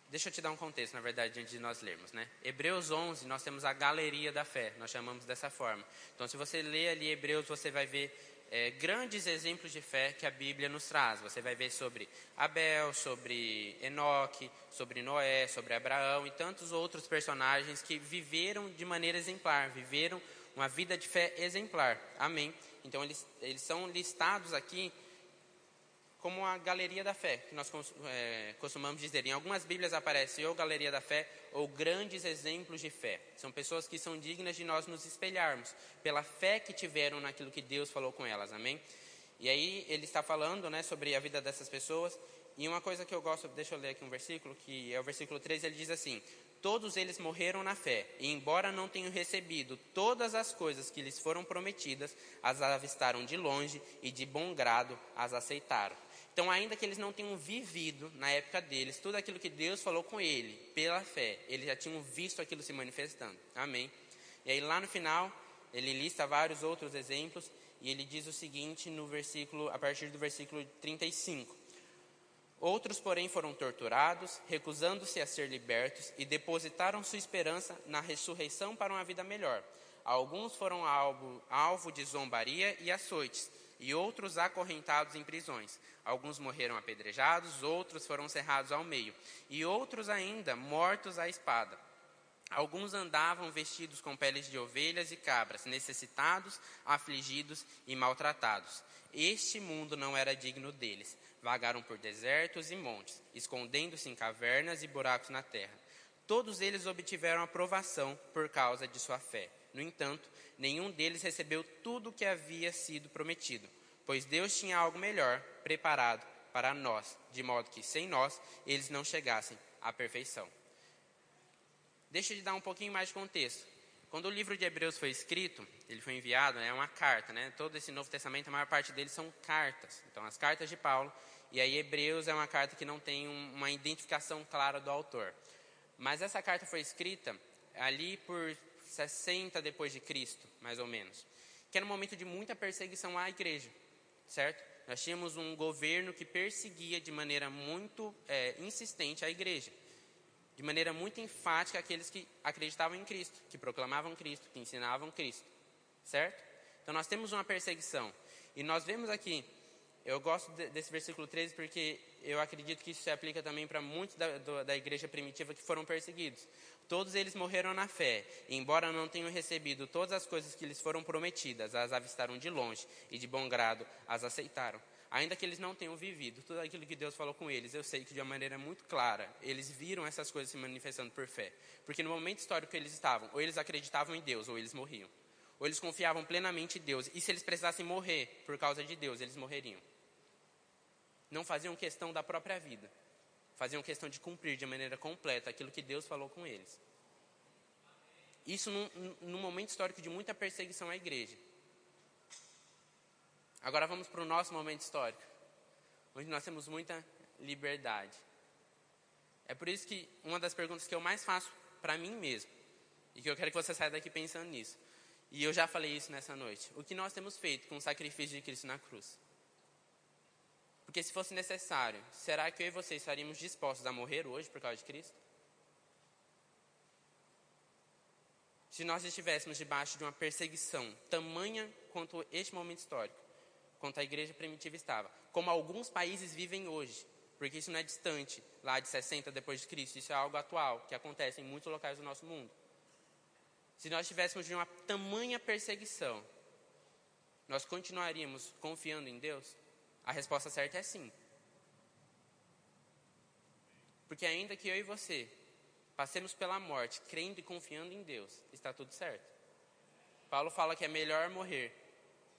Deixa eu te dar um contexto, na verdade, antes de nós lermos, né? Hebreus 11, nós temos a galeria da fé, nós chamamos dessa forma. Então, se você ler ali Hebreus, você vai ver é, grandes exemplos de fé que a Bíblia nos traz. Você vai ver sobre Abel, sobre Enoque, sobre Noé, sobre Abraão e tantos outros personagens que viveram de maneira exemplar, viveram uma vida de fé exemplar. Amém? Então, eles, eles são listados aqui como a galeria da fé, que nós é, costumamos dizer. Em algumas Bíblias aparece ou galeria da fé ou grandes exemplos de fé. São pessoas que são dignas de nós nos espelharmos pela fé que tiveram naquilo que Deus falou com elas. Amém? E aí ele está falando né, sobre a vida dessas pessoas. E uma coisa que eu gosto, deixa eu ler aqui um versículo, que é o versículo 13, ele diz assim: Todos eles morreram na fé, e embora não tenham recebido todas as coisas que lhes foram prometidas, as avistaram de longe e de bom grado as aceitaram. Então, ainda que eles não tenham vivido na época deles tudo aquilo que Deus falou com ele, pela fé, eles já tinham visto aquilo se manifestando. Amém. E aí, lá no final, ele lista vários outros exemplos e ele diz o seguinte no versículo, a partir do versículo 35. Outros, porém, foram torturados, recusando-se a ser libertos e depositaram sua esperança na ressurreição para uma vida melhor. Alguns foram alvo, alvo de zombaria e açoites e outros acorrentados em prisões. Alguns morreram apedrejados, outros foram cerrados ao meio, e outros ainda mortos à espada. Alguns andavam vestidos com peles de ovelhas e cabras, necessitados, afligidos e maltratados. Este mundo não era digno deles. Vagaram por desertos e montes, escondendo-se em cavernas e buracos na terra. Todos eles obtiveram aprovação por causa de sua fé. No entanto, nenhum deles recebeu tudo o que havia sido prometido, pois Deus tinha algo melhor preparado para nós, de modo que sem nós eles não chegassem à perfeição. Deixa eu te dar um pouquinho mais de contexto. quando o livro de Hebreus foi escrito, ele foi enviado, é uma carta, né? Todo esse Novo Testamento, a maior parte deles são cartas. Então, as cartas de Paulo, e aí Hebreus é uma carta que não tem uma identificação clara do autor. Mas essa carta foi escrita ali por 60 depois de Cristo, mais ou menos, que era um momento de muita perseguição à igreja, certo? Nós tínhamos um governo que perseguia de maneira muito é, insistente a igreja de maneira muito enfática aqueles que acreditavam em Cristo, que proclamavam Cristo, que ensinavam Cristo. Certo? Então nós temos uma perseguição. E nós vemos aqui, eu gosto desse versículo 13 porque eu acredito que isso se aplica também para muitos da, do, da igreja primitiva que foram perseguidos. Todos eles morreram na fé, e embora não tenham recebido todas as coisas que lhes foram prometidas, as avistaram de longe e de bom grado as aceitaram ainda que eles não tenham vivido tudo aquilo que Deus falou com eles, eu sei que de uma maneira muito clara, eles viram essas coisas se manifestando por fé. Porque no momento histórico que eles estavam, ou eles acreditavam em Deus, ou eles morriam. Ou eles confiavam plenamente em Deus, e se eles precisassem morrer por causa de Deus, eles morreriam. Não faziam questão da própria vida, faziam questão de cumprir de maneira completa aquilo que Deus falou com eles. Isso num, num momento histórico de muita perseguição à igreja. Agora vamos para o nosso momento histórico, onde nós temos muita liberdade. É por isso que uma das perguntas que eu mais faço para mim mesmo, e que eu quero que você saia daqui pensando nisso, e eu já falei isso nessa noite: o que nós temos feito com o sacrifício de Cristo na cruz? Porque se fosse necessário, será que eu e você estaríamos dispostos a morrer hoje por causa de Cristo? Se nós estivéssemos debaixo de uma perseguição tamanha quanto este momento histórico, quanto a igreja primitiva estava, como alguns países vivem hoje, porque isso não é distante lá de 60 depois de Cristo, isso é algo atual que acontece em muitos locais do nosso mundo. Se nós tivéssemos de uma tamanha perseguição, nós continuaríamos confiando em Deus? A resposta certa é sim. Porque ainda que eu e você passemos pela morte crendo e confiando em Deus, está tudo certo. Paulo fala que é melhor morrer,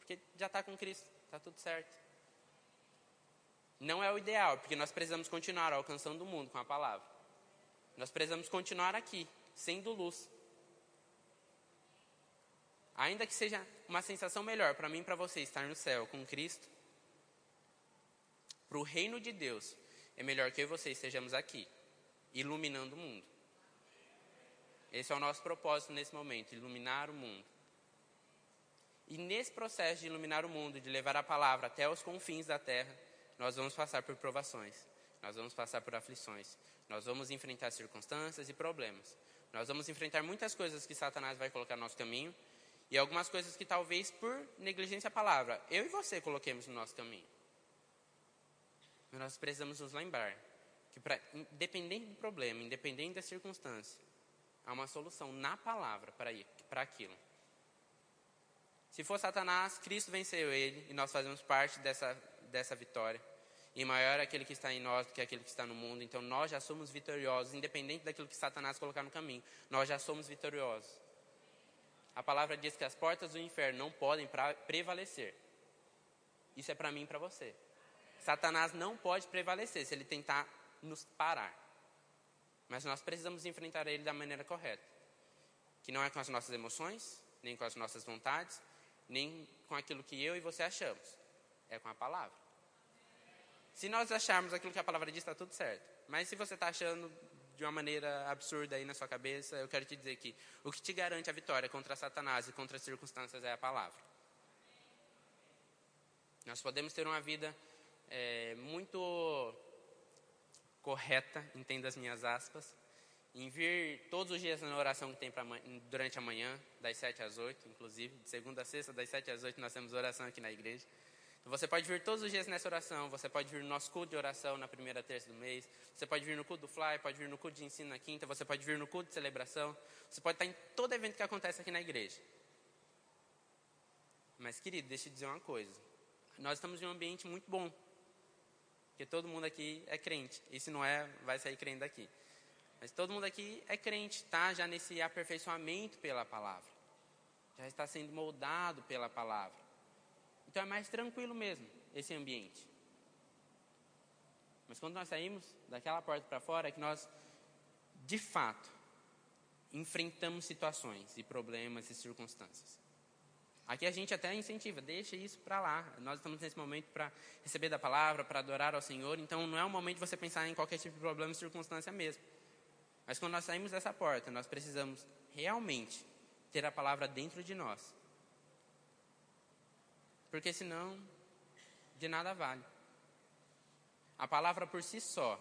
porque já está com Cristo. Está tudo certo. Não é o ideal, porque nós precisamos continuar alcançando o mundo com a palavra. Nós precisamos continuar aqui, sendo luz. Ainda que seja uma sensação melhor para mim e para você estar no céu com Cristo, para o reino de Deus, é melhor que eu e você estejamos aqui, iluminando o mundo. Esse é o nosso propósito nesse momento, iluminar o mundo. E nesse processo de iluminar o mundo, de levar a palavra até os confins da terra, nós vamos passar por provações, nós vamos passar por aflições, nós vamos enfrentar circunstâncias e problemas. Nós vamos enfrentar muitas coisas que Satanás vai colocar no nosso caminho e algumas coisas que talvez por negligência à palavra, eu e você coloquemos no nosso caminho. Mas nós precisamos nos lembrar que, pra, independente do problema, independente da circunstância, há uma solução na palavra para aquilo. Se for Satanás, Cristo venceu ele e nós fazemos parte dessa, dessa vitória. E maior é aquele que está em nós do que aquele que está no mundo. Então nós já somos vitoriosos, independente daquilo que Satanás colocar no caminho. Nós já somos vitoriosos. A palavra diz que as portas do inferno não podem pra, prevalecer. Isso é para mim e para você. Satanás não pode prevalecer se ele tentar nos parar. Mas nós precisamos enfrentar ele da maneira correta. Que não é com as nossas emoções, nem com as nossas vontades, nem com aquilo que eu e você achamos. É com a palavra. Se nós acharmos aquilo que a palavra diz, está tudo certo. Mas se você está achando de uma maneira absurda aí na sua cabeça, eu quero te dizer que o que te garante a vitória contra Satanás e contra as circunstâncias é a palavra. Nós podemos ter uma vida é, muito correta, entenda as minhas aspas, em vir todos os dias na oração que tem pra, durante a manhã, das 7 às 8, inclusive, de segunda a sexta, das 7 às 8, nós temos oração aqui na igreja. Então, você pode vir todos os dias nessa oração, você pode vir no nosso culto de oração na primeira terça do mês, você pode vir no culto do Fly, pode vir no culto de ensino na quinta, você pode vir no culto de celebração, você pode estar em todo evento que acontece aqui na igreja. Mas, querido, deixa eu dizer uma coisa. Nós estamos em um ambiente muito bom, porque todo mundo aqui é crente, e se não é, vai sair crente daqui. Mas todo mundo aqui é crente, está já nesse aperfeiçoamento pela palavra. Já está sendo moldado pela palavra. Então é mais tranquilo mesmo esse ambiente. Mas quando nós saímos daquela porta para fora, é que nós, de fato, enfrentamos situações e problemas e circunstâncias. Aqui a gente até incentiva, deixa isso para lá. Nós estamos nesse momento para receber da palavra, para adorar ao Senhor. Então não é o momento de você pensar em qualquer tipo de problema circunstância mesmo. Mas quando nós saímos dessa porta, nós precisamos realmente ter a palavra dentro de nós. Porque senão, de nada vale. A palavra por si só,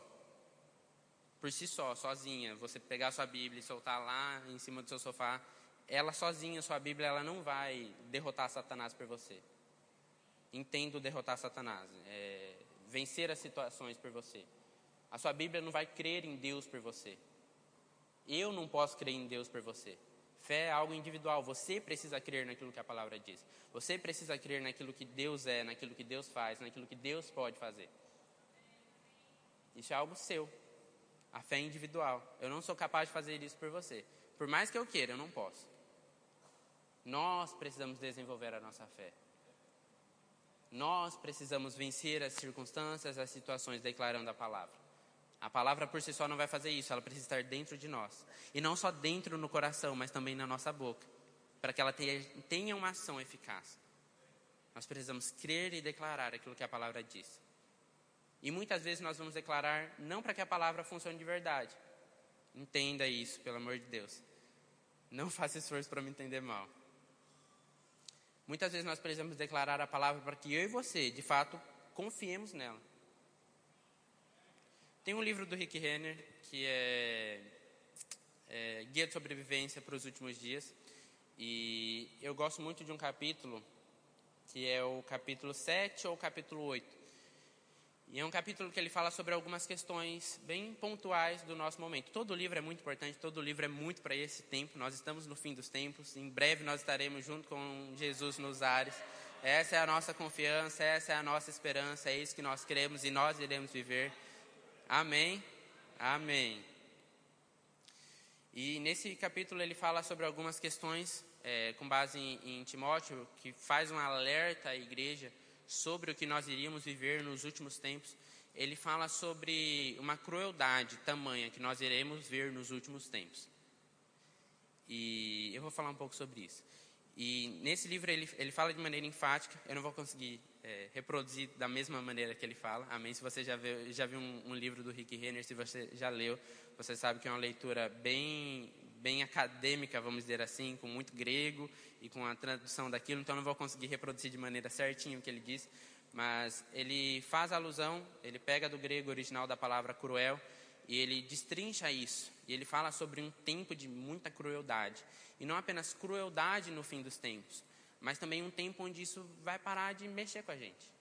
por si só, sozinha, você pegar sua Bíblia e soltar lá em cima do seu sofá, ela sozinha, sua Bíblia, ela não vai derrotar Satanás por você. Entendo derrotar Satanás, é, vencer as situações por você. A sua Bíblia não vai crer em Deus por você. Eu não posso crer em Deus por você. Fé é algo individual. Você precisa crer naquilo que a palavra diz. Você precisa crer naquilo que Deus é, naquilo que Deus faz, naquilo que Deus pode fazer. Isso é algo seu. A fé é individual. Eu não sou capaz de fazer isso por você. Por mais que eu queira, eu não posso. Nós precisamos desenvolver a nossa fé. Nós precisamos vencer as circunstâncias, as situações, declarando a palavra. A palavra por si só não vai fazer isso, ela precisa estar dentro de nós. E não só dentro no coração, mas também na nossa boca, para que ela tenha, uma ação eficaz. Nós precisamos crer e declarar aquilo que a palavra diz. E muitas vezes nós vamos declarar não para que a palavra funcione de verdade. Entenda isso, pelo amor de Deus. Não faça esforço para me entender mal. Muitas vezes nós precisamos declarar a palavra para que eu e você, de fato, confiemos nela. Tem um livro do Rick Renner que é, é Guia de Sobrevivência para os Últimos Dias. E eu gosto muito de um capítulo, que é o capítulo 7 ou capítulo 8. E é um capítulo que ele fala sobre algumas questões bem pontuais do nosso momento. Todo livro é muito importante, todo livro é muito para esse tempo. Nós estamos no fim dos tempos, em breve nós estaremos junto com Jesus nos ares. Essa é a nossa confiança, essa é a nossa esperança, é isso que nós queremos e nós iremos viver. Amém. Amém. E nesse capítulo ele fala sobre algumas questões é, com base em, em Timóteo, que faz um alerta à igreja sobre o que nós iríamos viver nos últimos tempos, ele fala sobre uma crueldade tamanha que nós iremos ver nos últimos tempos. E eu vou falar um pouco sobre isso. E nesse livro ele, ele fala de maneira enfática, eu não vou conseguir é, reproduzir da mesma maneira que ele fala, amém? Se você já viu, já viu um, um, livro do Rick Renner, se você já leu, você sabe que é uma leitura bem, bem acadêmica, vamos dizer assim, com muito grego e com a tradução daquilo, então não vou conseguir reproduzir de maneira certinha o que ele diz, mas ele faz alusão, ele pega do grego original da palavra cruel e ele destrincha isso. E ele fala sobre um tempo de muita crueldade. E não apenas crueldade no fim dos tempos, mas também um tempo onde isso vai parar de mexer com a gente.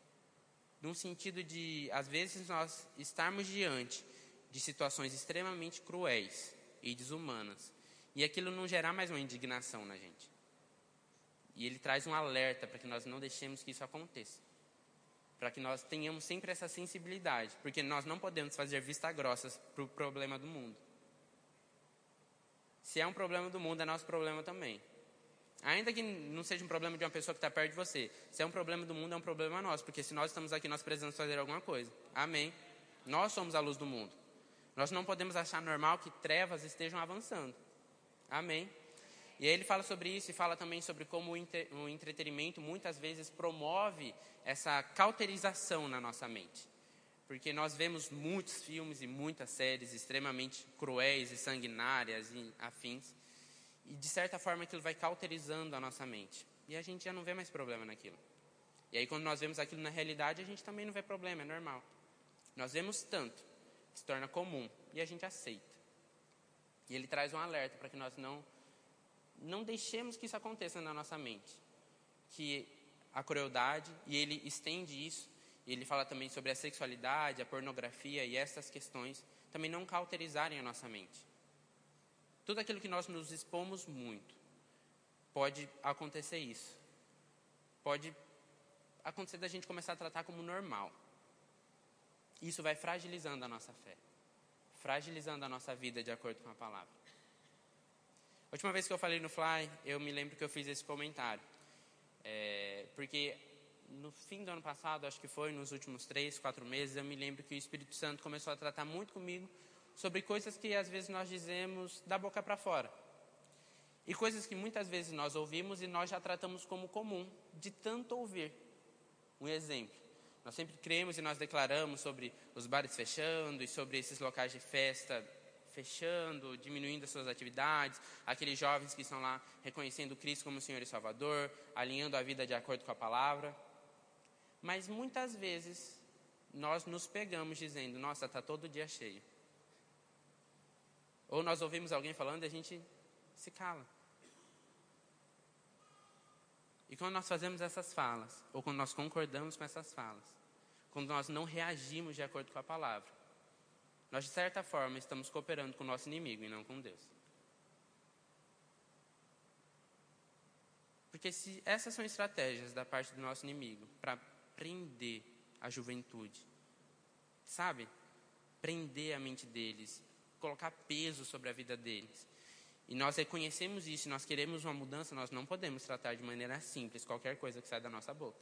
Num sentido de, às vezes, nós estarmos diante de situações extremamente cruéis e desumanas. E aquilo não gerar mais uma indignação na gente. E ele traz um alerta para que nós não deixemos que isso aconteça para que nós tenhamos sempre essa sensibilidade, porque nós não podemos fazer vista grossas para o problema do mundo. Se é um problema do mundo, é nosso problema também. Ainda que não seja um problema de uma pessoa que está perto de você, se é um problema do mundo, é um problema nosso, porque se nós estamos aqui, nós precisamos fazer alguma coisa. Amém. Nós somos a luz do mundo. Nós não podemos achar normal que trevas estejam avançando. Amém. E aí ele fala sobre isso e fala também sobre como o entretenimento muitas vezes promove essa cauterização na nossa mente. Porque nós vemos muitos filmes e muitas séries extremamente cruéis e sanguinárias e afins. E de certa forma aquilo vai cauterizando a nossa mente. E a gente já não vê mais problema naquilo. E aí quando nós vemos aquilo na realidade, a gente também não vê problema, é normal. Nós vemos tanto que se torna comum e a gente aceita. E ele traz um alerta para que nós não não deixemos que isso aconteça na nossa mente. Que a crueldade, e ele estende isso, ele fala também sobre a sexualidade, a pornografia e essas questões, também não cauterizarem a nossa mente. Tudo aquilo que nós nos expomos muito, pode acontecer isso. Pode acontecer da gente começar a tratar como normal. Isso vai fragilizando a nossa fé, fragilizando a nossa vida de acordo com a palavra. A última vez que eu falei no Fly, eu me lembro que eu fiz esse comentário. É, porque no fim do ano passado, acho que foi, nos últimos três, quatro meses, eu me lembro que o Espírito Santo começou a tratar muito comigo sobre coisas que às vezes nós dizemos da boca para fora. E coisas que muitas vezes nós ouvimos e nós já tratamos como comum, de tanto ouvir. Um exemplo. Nós sempre cremos e nós declaramos sobre os bares fechando e sobre esses locais de festa fechando, diminuindo as suas atividades, aqueles jovens que estão lá reconhecendo Cristo como Senhor e Salvador, alinhando a vida de acordo com a palavra. Mas muitas vezes nós nos pegamos dizendo: Nossa, está todo dia cheio. Ou nós ouvimos alguém falando e a gente se cala. E quando nós fazemos essas falas, ou quando nós concordamos com essas falas, quando nós não reagimos de acordo com a palavra, nós de certa forma estamos cooperando com o nosso inimigo e não com Deus. Porque se essas são estratégias da parte do nosso inimigo para prender a juventude, sabe? Prender a mente deles, colocar peso sobre a vida deles. E nós reconhecemos isso, nós queremos uma mudança, nós não podemos tratar de maneira simples qualquer coisa que sai da nossa boca.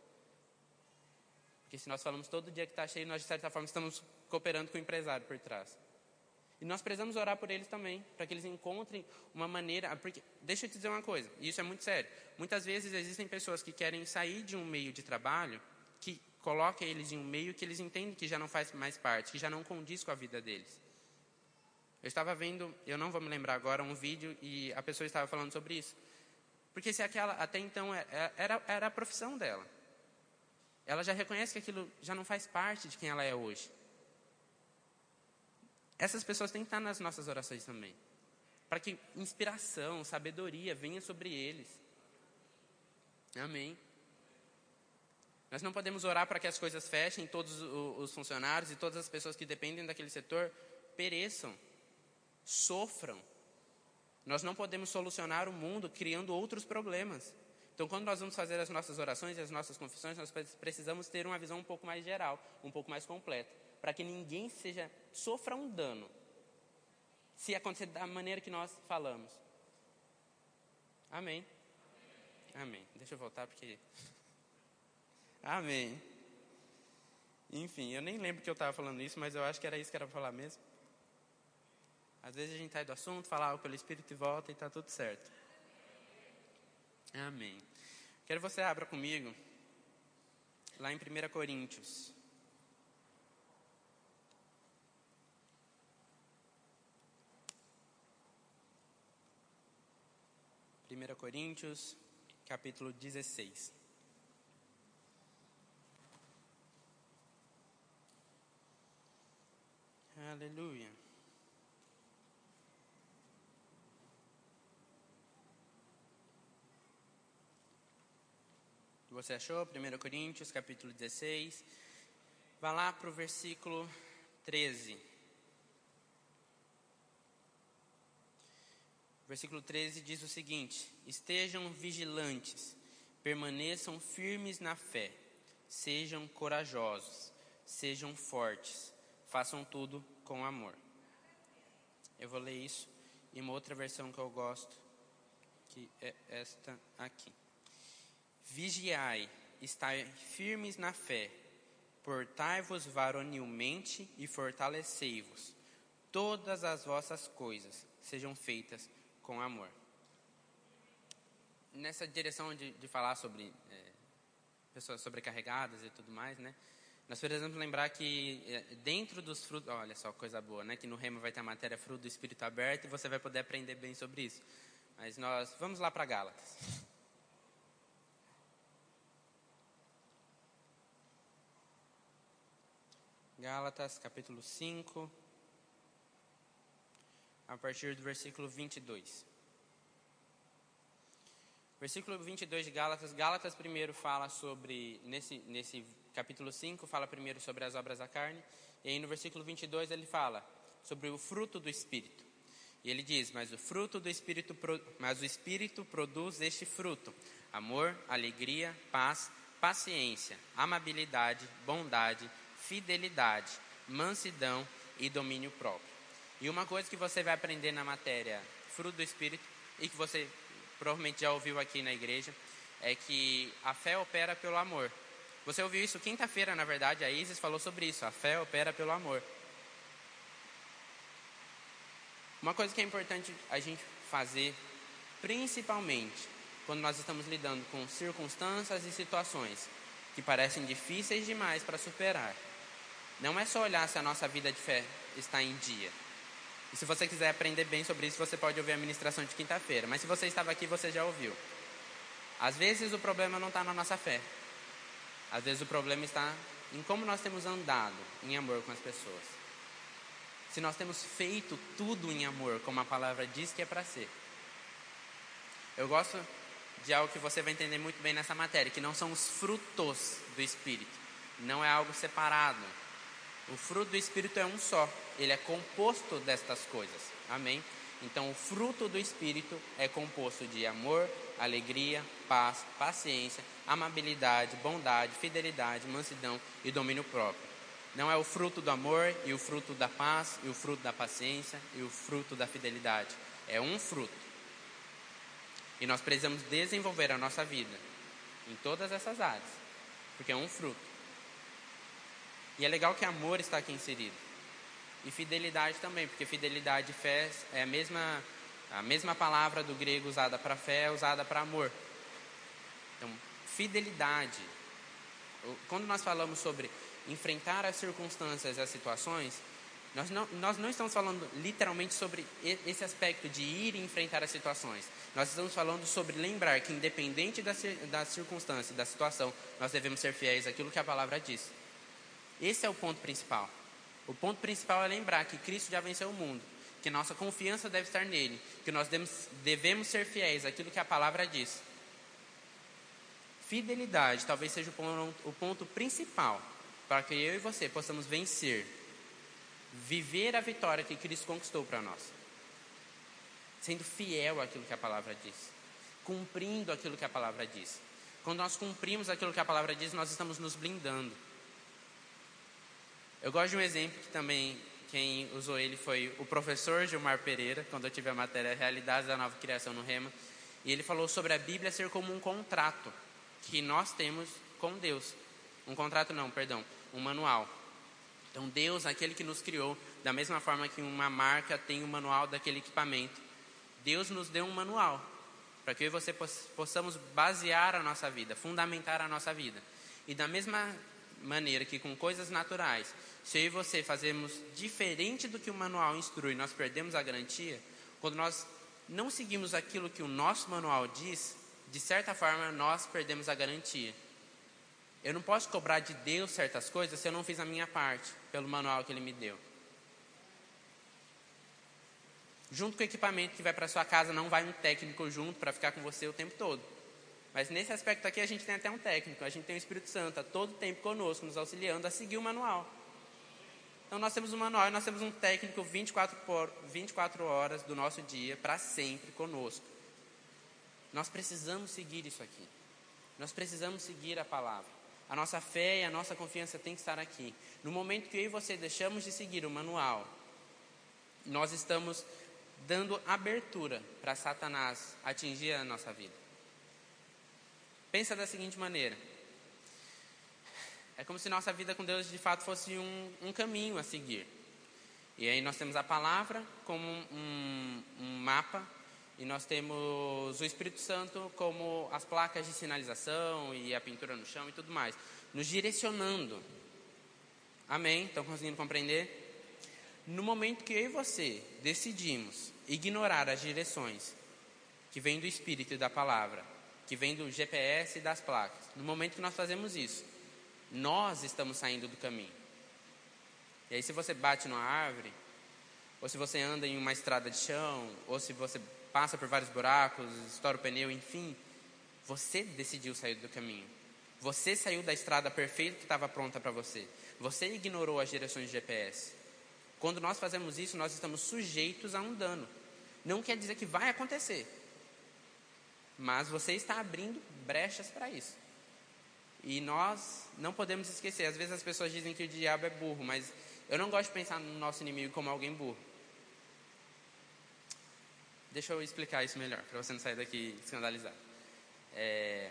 Porque se nós falamos todo dia que está cheio, nós de certa forma estamos cooperando com o empresário por trás. E nós precisamos orar por eles também, para que eles encontrem uma maneira. Porque, deixa eu te dizer uma coisa, e isso é muito sério. Muitas vezes existem pessoas que querem sair de um meio de trabalho que coloca eles em um meio que eles entendem que já não faz mais parte, que já não condiz com a vida deles. Eu estava vendo, eu não vou me lembrar agora, um vídeo e a pessoa estava falando sobre isso. Porque se aquela, até então, é, é, era, era a profissão dela. Ela já reconhece que aquilo já não faz parte de quem ela é hoje. Essas pessoas têm que estar nas nossas orações também. Para que inspiração, sabedoria venha sobre eles. Amém. Nós não podemos orar para que as coisas fechem, todos os funcionários e todas as pessoas que dependem daquele setor pereçam sofram. Nós não podemos solucionar o mundo criando outros problemas. Então, quando nós vamos fazer as nossas orações e as nossas confissões, nós precisamos ter uma visão um pouco mais geral, um pouco mais completa, para que ninguém seja sofra um dano se acontecer da maneira que nós falamos. Amém. Amém. Deixa eu voltar porque. Amém. Enfim, eu nem lembro que eu estava falando isso, mas eu acho que era isso que era para falar mesmo. Às vezes a gente sai do assunto, fala algo pelo Espírito e volta e está tudo certo. Amém. Quero que você abra comigo lá em 1 Coríntios. Primeira Coríntios, capítulo 16. Aleluia. Você achou? 1 Coríntios, capítulo 16. Vá lá para o versículo 13. Versículo 13 diz o seguinte: Estejam vigilantes, permaneçam firmes na fé, sejam corajosos, sejam fortes, façam tudo com amor. Eu vou ler isso em uma outra versão que eu gosto, que é esta aqui. Vigiai, estai firmes na fé, portai-vos varonilmente e fortalecei-vos. Todas as vossas coisas sejam feitas com amor. Nessa direção de, de falar sobre é, pessoas sobrecarregadas e tudo mais, né? Nós precisamos lembrar que é, dentro dos frutos, olha só coisa boa, né? Que no remo vai ter a matéria fruto do Espírito aberto e você vai poder aprender bem sobre isso. Mas nós vamos lá para Gálatas. Gálatas capítulo 5, a partir do versículo 22. Versículo 22 de Gálatas, Gálatas primeiro fala sobre, nesse, nesse capítulo 5, fala primeiro sobre as obras da carne, e aí no versículo 22 ele fala sobre o fruto do Espírito. E ele diz, mas o fruto do Espírito, mas o Espírito produz este fruto, amor, alegria, paz, paciência, amabilidade, bondade, fidelidade, mansidão e domínio próprio. E uma coisa que você vai aprender na matéria fruto do Espírito, e que você provavelmente já ouviu aqui na igreja, é que a fé opera pelo amor. Você ouviu isso quinta-feira, na verdade, a Isis falou sobre isso. A fé opera pelo amor. Uma coisa que é importante a gente fazer, principalmente quando nós estamos lidando com circunstâncias e situações que parecem difíceis demais para superar. Não é só olhar se a nossa vida de fé está em dia. E se você quiser aprender bem sobre isso, você pode ouvir a ministração de quinta-feira. Mas se você estava aqui, você já ouviu. Às vezes o problema não está na nossa fé. Às vezes o problema está em como nós temos andado em amor com as pessoas. Se nós temos feito tudo em amor, como a palavra diz que é para ser. Eu gosto de algo que você vai entender muito bem nessa matéria, que não são os frutos do Espírito. Não é algo separado. O fruto do Espírito é um só. Ele é composto destas coisas. Amém? Então, o fruto do Espírito é composto de amor, alegria, paz, paciência, amabilidade, bondade, fidelidade, mansidão e domínio próprio. Não é o fruto do amor e o fruto da paz e o fruto da paciência e o fruto da fidelidade. É um fruto. E nós precisamos desenvolver a nossa vida em todas essas áreas, porque é um fruto. E é legal que amor está aqui inserido. E fidelidade também, porque fidelidade e fé é a mesma, a mesma palavra do grego usada para fé, usada para amor. Então, fidelidade. Quando nós falamos sobre enfrentar as circunstâncias e as situações, nós não, nós não estamos falando literalmente sobre esse aspecto de ir e enfrentar as situações. Nós estamos falando sobre lembrar que, independente da, da circunstância, da situação, nós devemos ser fiéis àquilo que a palavra diz. Esse é o ponto principal. O ponto principal é lembrar que Cristo já venceu o mundo, que nossa confiança deve estar nele, que nós devemos ser fiéis àquilo que a palavra diz. Fidelidade talvez seja o ponto, o ponto principal para que eu e você possamos vencer, viver a vitória que Cristo conquistou para nós, sendo fiel àquilo que a palavra diz, cumprindo aquilo que a palavra diz. Quando nós cumprimos aquilo que a palavra diz, nós estamos nos blindando. Eu gosto de um exemplo que também quem usou ele foi o professor Gilmar Pereira, quando eu tive a matéria Realidades da Nova Criação no Rema, e ele falou sobre a Bíblia ser como um contrato que nós temos com Deus. Um contrato não, perdão, um manual. Então Deus, aquele que nos criou, da mesma forma que uma marca tem um manual daquele equipamento, Deus nos deu um manual para que eu e você possamos basear a nossa vida, fundamentar a nossa vida. E da mesma maneira que com coisas naturais, se eu e você fazemos diferente do que o manual instrui, nós perdemos a garantia, quando nós não seguimos aquilo que o nosso manual diz, de certa forma nós perdemos a garantia. Eu não posso cobrar de Deus certas coisas se eu não fiz a minha parte pelo manual que Ele me deu. Junto com o equipamento que vai para sua casa, não vai um técnico junto para ficar com você o tempo todo. Mas nesse aspecto aqui a gente tem até um técnico, a gente tem o Espírito Santo a todo tempo conosco, nos auxiliando a seguir o manual. Então nós temos um manual e nós temos um técnico 24, por, 24 horas do nosso dia para sempre conosco. Nós precisamos seguir isso aqui. Nós precisamos seguir a palavra. A nossa fé e a nossa confiança tem que estar aqui. No momento que eu e você deixamos de seguir o manual, nós estamos dando abertura para Satanás atingir a nossa vida. Pensa da seguinte maneira: é como se nossa vida com Deus de fato fosse um, um caminho a seguir. E aí nós temos a palavra como um, um mapa e nós temos o Espírito Santo como as placas de sinalização e a pintura no chão e tudo mais, nos direcionando. Amém? Estão conseguindo compreender? No momento que eu e você decidimos ignorar as direções que vêm do Espírito e da palavra que vem do GPS e das placas. No momento que nós fazemos isso, nós estamos saindo do caminho. E aí, se você bate numa árvore, ou se você anda em uma estrada de chão, ou se você passa por vários buracos, estoura o pneu, enfim, você decidiu sair do caminho. Você saiu da estrada perfeita que estava pronta para você. Você ignorou as direções de GPS. Quando nós fazemos isso, nós estamos sujeitos a um dano. Não quer dizer que vai acontecer, mas você está abrindo brechas para isso. E nós não podemos esquecer. Às vezes as pessoas dizem que o diabo é burro, mas eu não gosto de pensar no nosso inimigo como alguém burro. Deixa eu explicar isso melhor, para você não sair daqui escandalizado. É...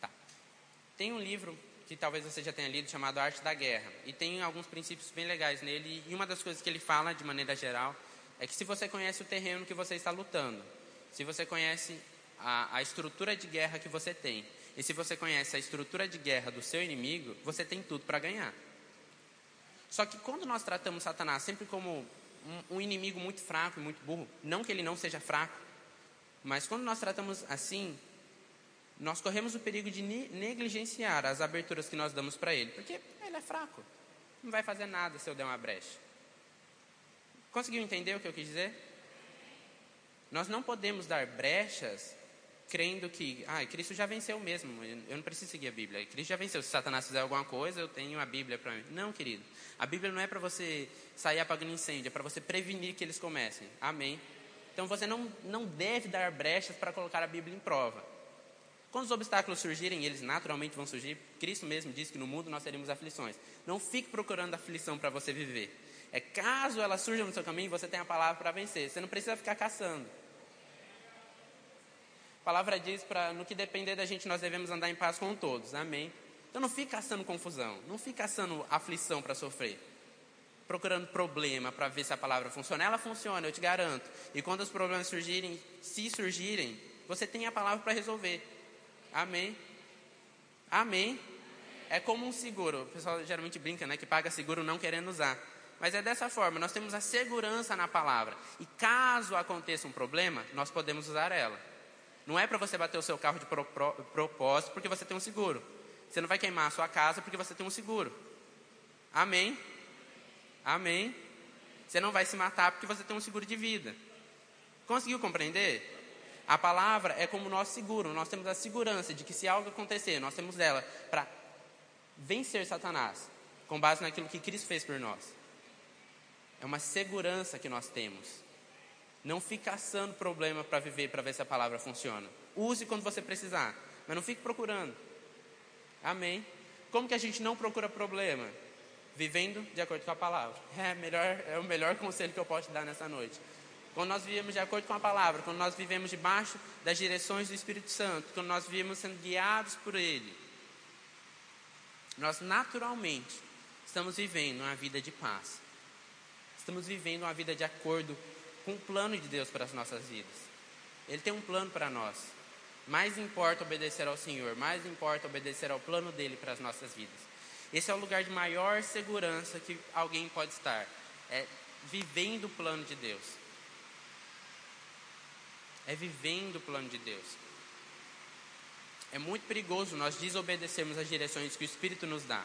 Tá. Tem um livro que talvez você já tenha lido chamado Arte da Guerra. E tem alguns princípios bem legais nele. E uma das coisas que ele fala, de maneira geral, é que se você conhece o terreno que você está lutando, se você conhece a, a estrutura de guerra que você tem, e se você conhece a estrutura de guerra do seu inimigo, você tem tudo para ganhar. Só que quando nós tratamos Satanás sempre como um, um inimigo muito fraco e muito burro, não que ele não seja fraco, mas quando nós tratamos assim, nós corremos o perigo de negligenciar as aberturas que nós damos para ele, porque ele é fraco, não vai fazer nada se eu der uma brecha. Conseguiu entender o que eu quis dizer? Nós não podemos dar brechas crendo que, ah, Cristo já venceu mesmo, eu não preciso seguir a Bíblia. Cristo já venceu. Se Satanás fizer alguma coisa, eu tenho a Bíblia para mim. Não, querido. A Bíblia não é para você sair apagando incêndio, é para você prevenir que eles comecem. Amém. Então você não, não deve dar brechas para colocar a Bíblia em prova. Quando os obstáculos surgirem, eles naturalmente vão surgir, Cristo mesmo disse que no mundo nós teríamos aflições. Não fique procurando aflição para você viver. É caso ela surja no seu caminho, você tem a palavra para vencer. Você não precisa ficar caçando. Palavra diz para no que depender da gente nós devemos andar em paz com todos. Amém. Então não fique caçando confusão, não fique caçando aflição para sofrer. Procurando problema para ver se a palavra funciona. Ela funciona, eu te garanto. E quando os problemas surgirem, se surgirem, você tem a palavra para resolver. Amém. Amém. É como um seguro. O pessoal geralmente brinca, né? Que paga seguro não querendo usar. Mas é dessa forma, nós temos a segurança na palavra. E caso aconteça um problema, nós podemos usar ela. Não é para você bater o seu carro de pro, pro, propósito porque você tem um seguro. Você não vai queimar a sua casa porque você tem um seguro. Amém? Amém? Você não vai se matar porque você tem um seguro de vida. Conseguiu compreender? A palavra é como o nosso seguro. Nós temos a segurança de que se algo acontecer, nós temos ela para vencer Satanás, com base naquilo que Cristo fez por nós. É uma segurança que nós temos. Não fique caçando problema para viver, para ver se a palavra funciona. Use quando você precisar, mas não fique procurando. Amém? Como que a gente não procura problema? Vivendo de acordo com a palavra. É, melhor, é o melhor conselho que eu posso te dar nessa noite. Quando nós vivemos de acordo com a palavra, quando nós vivemos debaixo das direções do Espírito Santo, quando nós vivemos sendo guiados por Ele, nós naturalmente estamos vivendo uma vida de paz. Estamos vivendo uma vida de acordo com o plano de Deus para as nossas vidas. Ele tem um plano para nós. Mais importa obedecer ao Senhor, mais importa obedecer ao plano dele para as nossas vidas. Esse é o lugar de maior segurança que alguém pode estar. É vivendo o plano de Deus. É vivendo o plano de Deus. É muito perigoso nós desobedecermos as direções que o Espírito nos dá.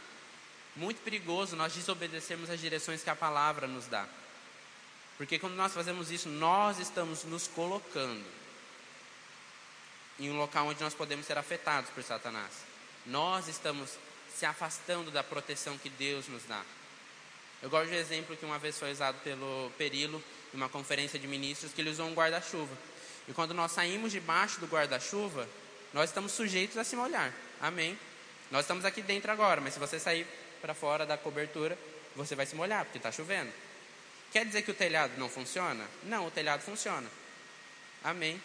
Muito perigoso nós desobedecermos as direções que a palavra nos dá. Porque quando nós fazemos isso, nós estamos nos colocando em um local onde nós podemos ser afetados por Satanás. Nós estamos se afastando da proteção que Deus nos dá. Eu gosto do exemplo que uma vez foi usado pelo Perilo em uma conferência de ministros que ele usou um guarda-chuva. E quando nós saímos debaixo do guarda-chuva, nós estamos sujeitos a se molhar. Amém. Nós estamos aqui dentro agora, mas se você sair para fora da cobertura, você vai se molhar, porque está chovendo. Quer dizer que o telhado não funciona? Não, o telhado funciona. Amém.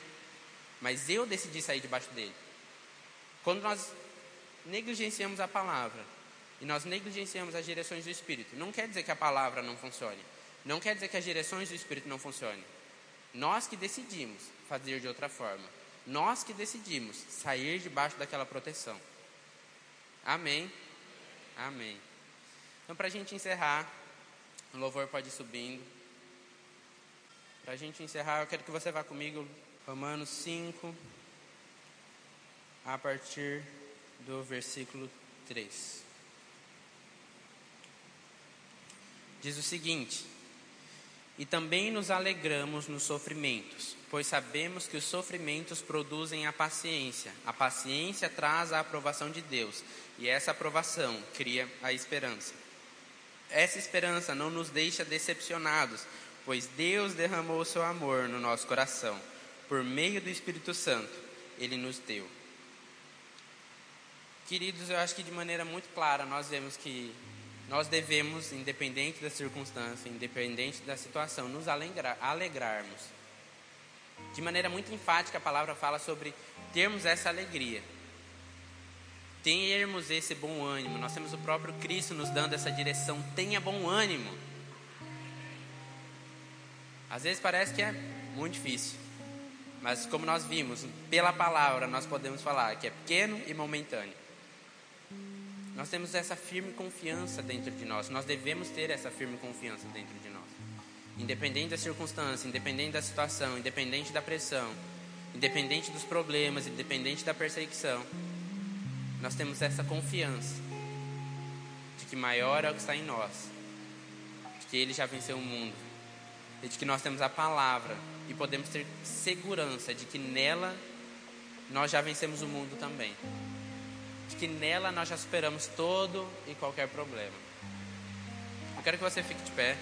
Mas eu decidi sair debaixo dele. Quando nós negligenciamos a palavra e nós negligenciamos as direções do Espírito, não quer dizer que a palavra não funcione. Não quer dizer que as direções do Espírito não funcionem. Nós que decidimos fazer de outra forma. Nós que decidimos sair debaixo daquela proteção. Amém. Amém. Então, para a gente encerrar, o louvor pode ir subindo. Para a gente encerrar, eu quero que você vá comigo, Romanos 5, a partir do versículo 3. Diz o seguinte: E também nos alegramos nos sofrimentos, pois sabemos que os sofrimentos produzem a paciência. A paciência traz a aprovação de Deus, e essa aprovação cria a esperança. Essa esperança não nos deixa decepcionados, pois Deus derramou o seu amor no nosso coração, por meio do Espírito Santo, ele nos deu. Queridos, eu acho que de maneira muito clara nós vemos que nós devemos, independente da circunstância, independente da situação, nos alegrar, alegrarmos. De maneira muito enfática, a palavra fala sobre termos essa alegria termos esse bom ânimo. Nós temos o próprio Cristo nos dando essa direção. Tenha bom ânimo. Às vezes parece que é muito difícil. Mas como nós vimos, pela palavra nós podemos falar que é pequeno e momentâneo. Nós temos essa firme confiança dentro de nós. Nós devemos ter essa firme confiança dentro de nós. Independente da circunstância, independente da situação, independente da pressão, independente dos problemas, independente da perseguição, nós temos essa confiança de que maior é o que está em nós, de que Ele já venceu o mundo, e de que nós temos a palavra e podemos ter segurança de que nela nós já vencemos o mundo também, de que nela nós já superamos todo e qualquer problema. Eu quero que você fique de pé.